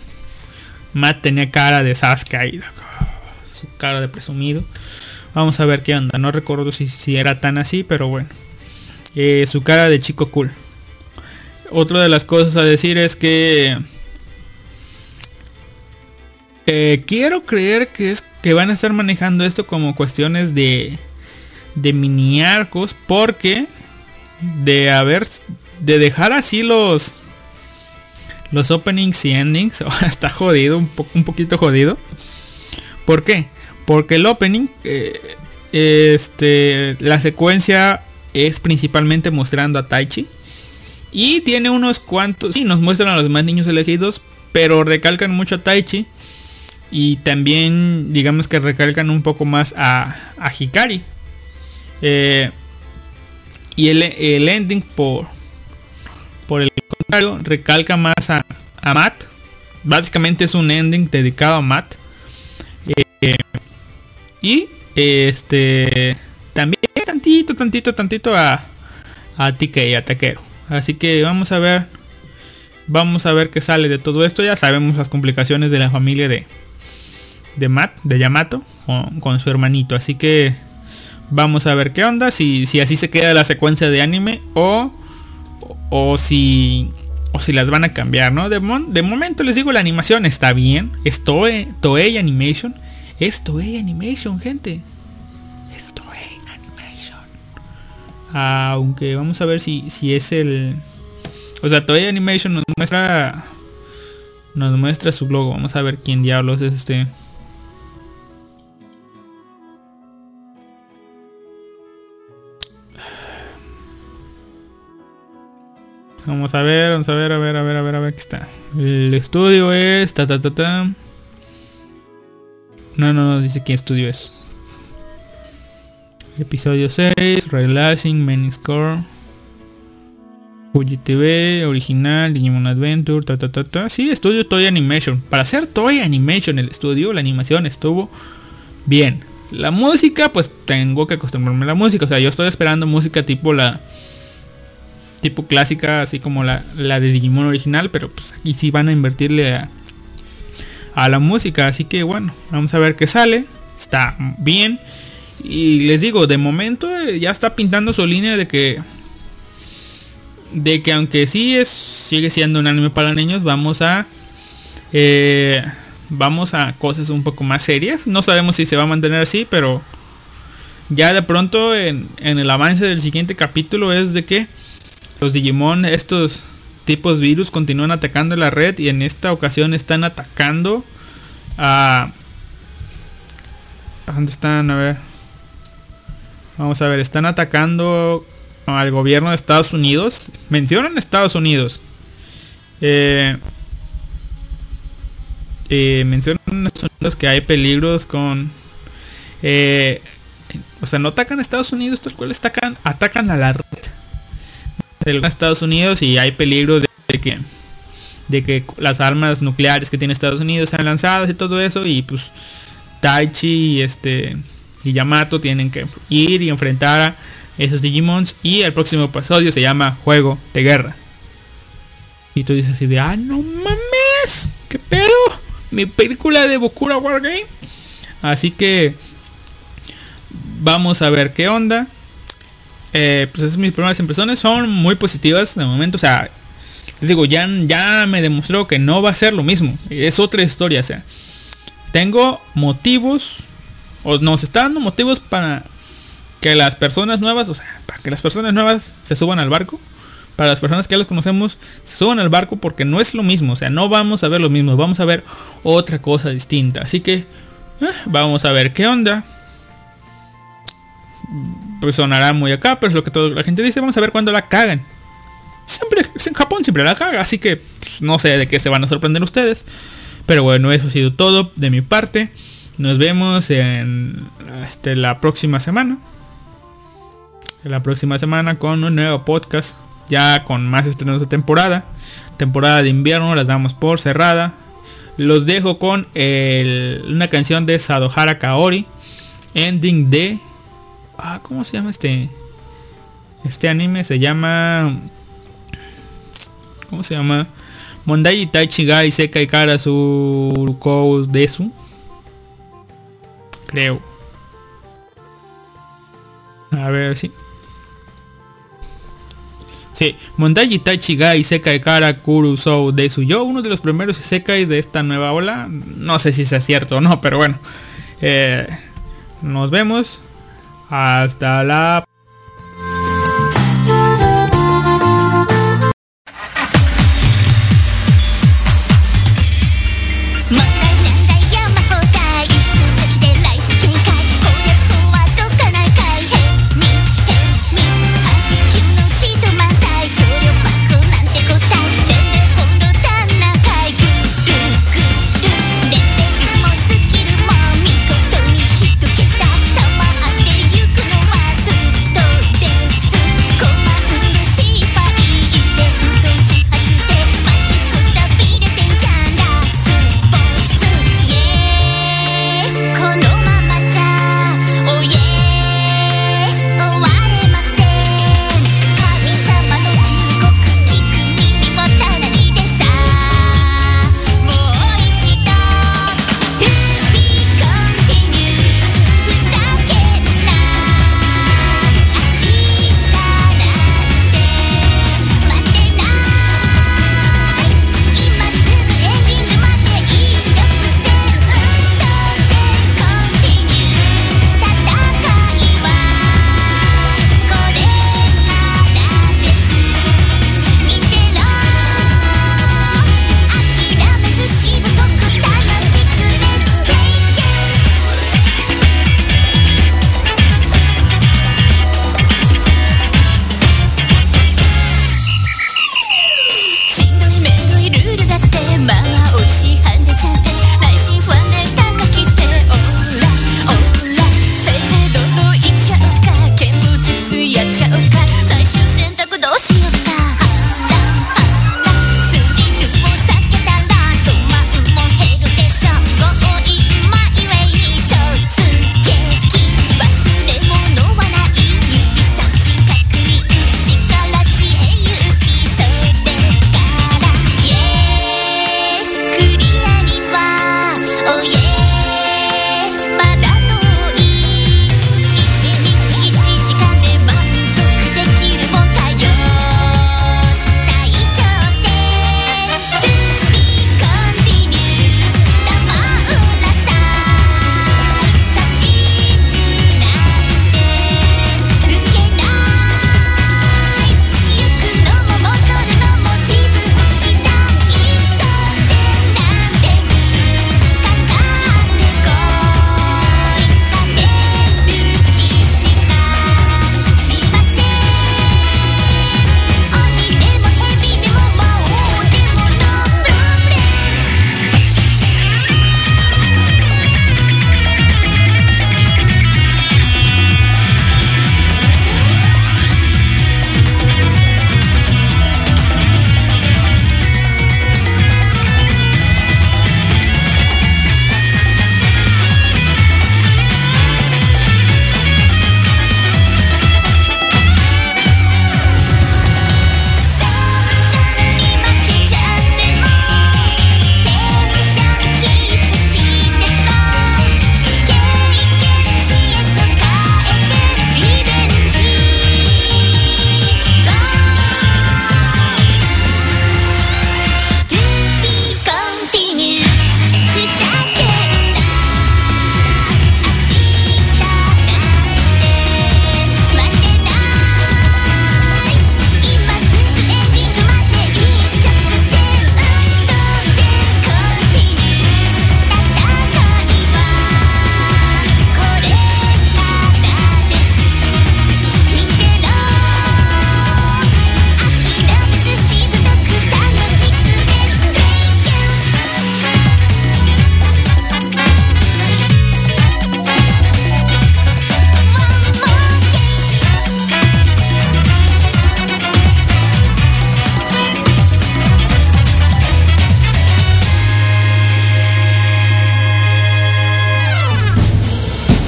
Matt tenía cara de Sasuke ahí. Su cara de presumido. Vamos a ver qué onda. No recuerdo si, si era tan así, pero bueno. Eh, su cara de chico cool. Otra de las cosas a decir es que Eh, quiero creer que es que van a estar manejando esto como cuestiones de de mini arcos porque de haber de dejar así los los openings y endings está jodido un, po- un poquito jodido. ¿por qué? porque el opening eh, este la secuencia es principalmente mostrando a Taichi. Y tiene unos cuantos sí nos muestran a los demás niños elegidos pero recalcan mucho a Taichi y también digamos que recalcan un poco más a, a Hikari. Eh, y el, el ending por por el contrario recalca más a, a Matt. Básicamente es un ending dedicado a Matt. Eh, y este también tantito tantito tantito a a TK a Taquero así que vamos a ver vamos a ver qué sale de todo esto. Ya sabemos las complicaciones de la familia de de Matt de Yamato con, su hermanito así que Vamos a ver qué onda, si, si así se queda la secuencia de anime o, o si o si las van a cambiar, ¿no? De, mon- de momento les digo, la animación está bien. Es Toei, Toei Animation. Es Toei Animation, gente. Es Toei Animation. Aunque vamos a ver si, si es el... O sea, Toei Animation nos muestra... Nos muestra su logo. Vamos a ver quién diablos es este... Vamos a ver, vamos a ver, a ver, a ver, a ver, a ver qué está. El estudio es ta ta ta ta. No, no nos dice qué estudio es. Episodio 6, Relaxing, Main Score. Fuji TV, original, Digimon Adventure, ta ta ta ta. Sí, estudio Toy Animation. Para hacer Toy Animation el estudio, la animación estuvo bien. La música, pues tengo que acostumbrarme a la música. O sea, yo estoy esperando música tipo la tipo clásica, así como la, la de Digimon original, pero pues aquí sí van a invertirle a, a la música, así que bueno, vamos a ver qué sale, está bien, y les digo, de momento eh, ya está pintando su línea de que, de que aunque sí es, sigue siendo un anime para niños, vamos a, eh, vamos a cosas un poco más serias, no sabemos si se va a mantener así, pero ya de pronto en, en el avance del siguiente capítulo es de que los Digimon, estos tipos virus, continúan atacando la red y en esta ocasión están atacando a... ¿a ¿Dónde están? A ver. Vamos a ver, están atacando al gobierno de Estados Unidos. Mencionan Estados Unidos. Eh, eh, mencionan en Estados Unidos que hay peligros con... eh, o sea, no atacan a Estados Unidos, tal cual atacan, atacan a la red de Estados Unidos y hay peligro de, de que de que las armas nucleares que tiene Estados Unidos sean lanzadas y todo eso y pues Taichi y este y Yamato tienen que ir y enfrentar a esos Digimons y el próximo episodio se llama Juego de Guerra. Y tú dices así de, ah, no mames, qué pedo, mi película de Bokura Wargame. Así que vamos a ver qué onda. Eh, pues esas mis primeras impresiones son muy positivas de momento. O sea, les digo, ya, ya me demostró que no va a ser lo mismo. Es otra historia. O sea, tengo motivos. O nos está dando motivos para que las personas nuevas, o sea, para que las personas nuevas se suban al barco. Para las personas que ya los conocemos, se suban al barco porque no es lo mismo. O sea, no vamos a ver lo mismo. Vamos a ver otra cosa distinta. Así que, eh, vamos a ver qué onda pues sonará muy acá, pero es lo que toda la gente dice, vamos a ver cuándo la cagan. Siempre, en Japón siempre la caga, así que pues, no sé de qué se van a sorprender ustedes. Pero bueno, eso ha sido todo de mi parte. Nos vemos en este, la próxima semana. La próxima semana con un nuevo podcast. Ya con más estrenos de temporada. Temporada de invierno, las damos por cerrada. Los dejo con el- una canción de Sadohara Kaori. Ending de Ah, ¿cómo se llama este? Este anime se llama. ¿Cómo se llama? Mondai Taichi Gai Sekai Kara Surukou Desu. Creo. A ver si. Sí, Mondaji Taichigai Sekai Kara Kuru Sou de Suyo, uno de los primeros Sekai de esta nueva ola. No sé si sea cierto o no, pero bueno. Eh, nos vemos. Hasta la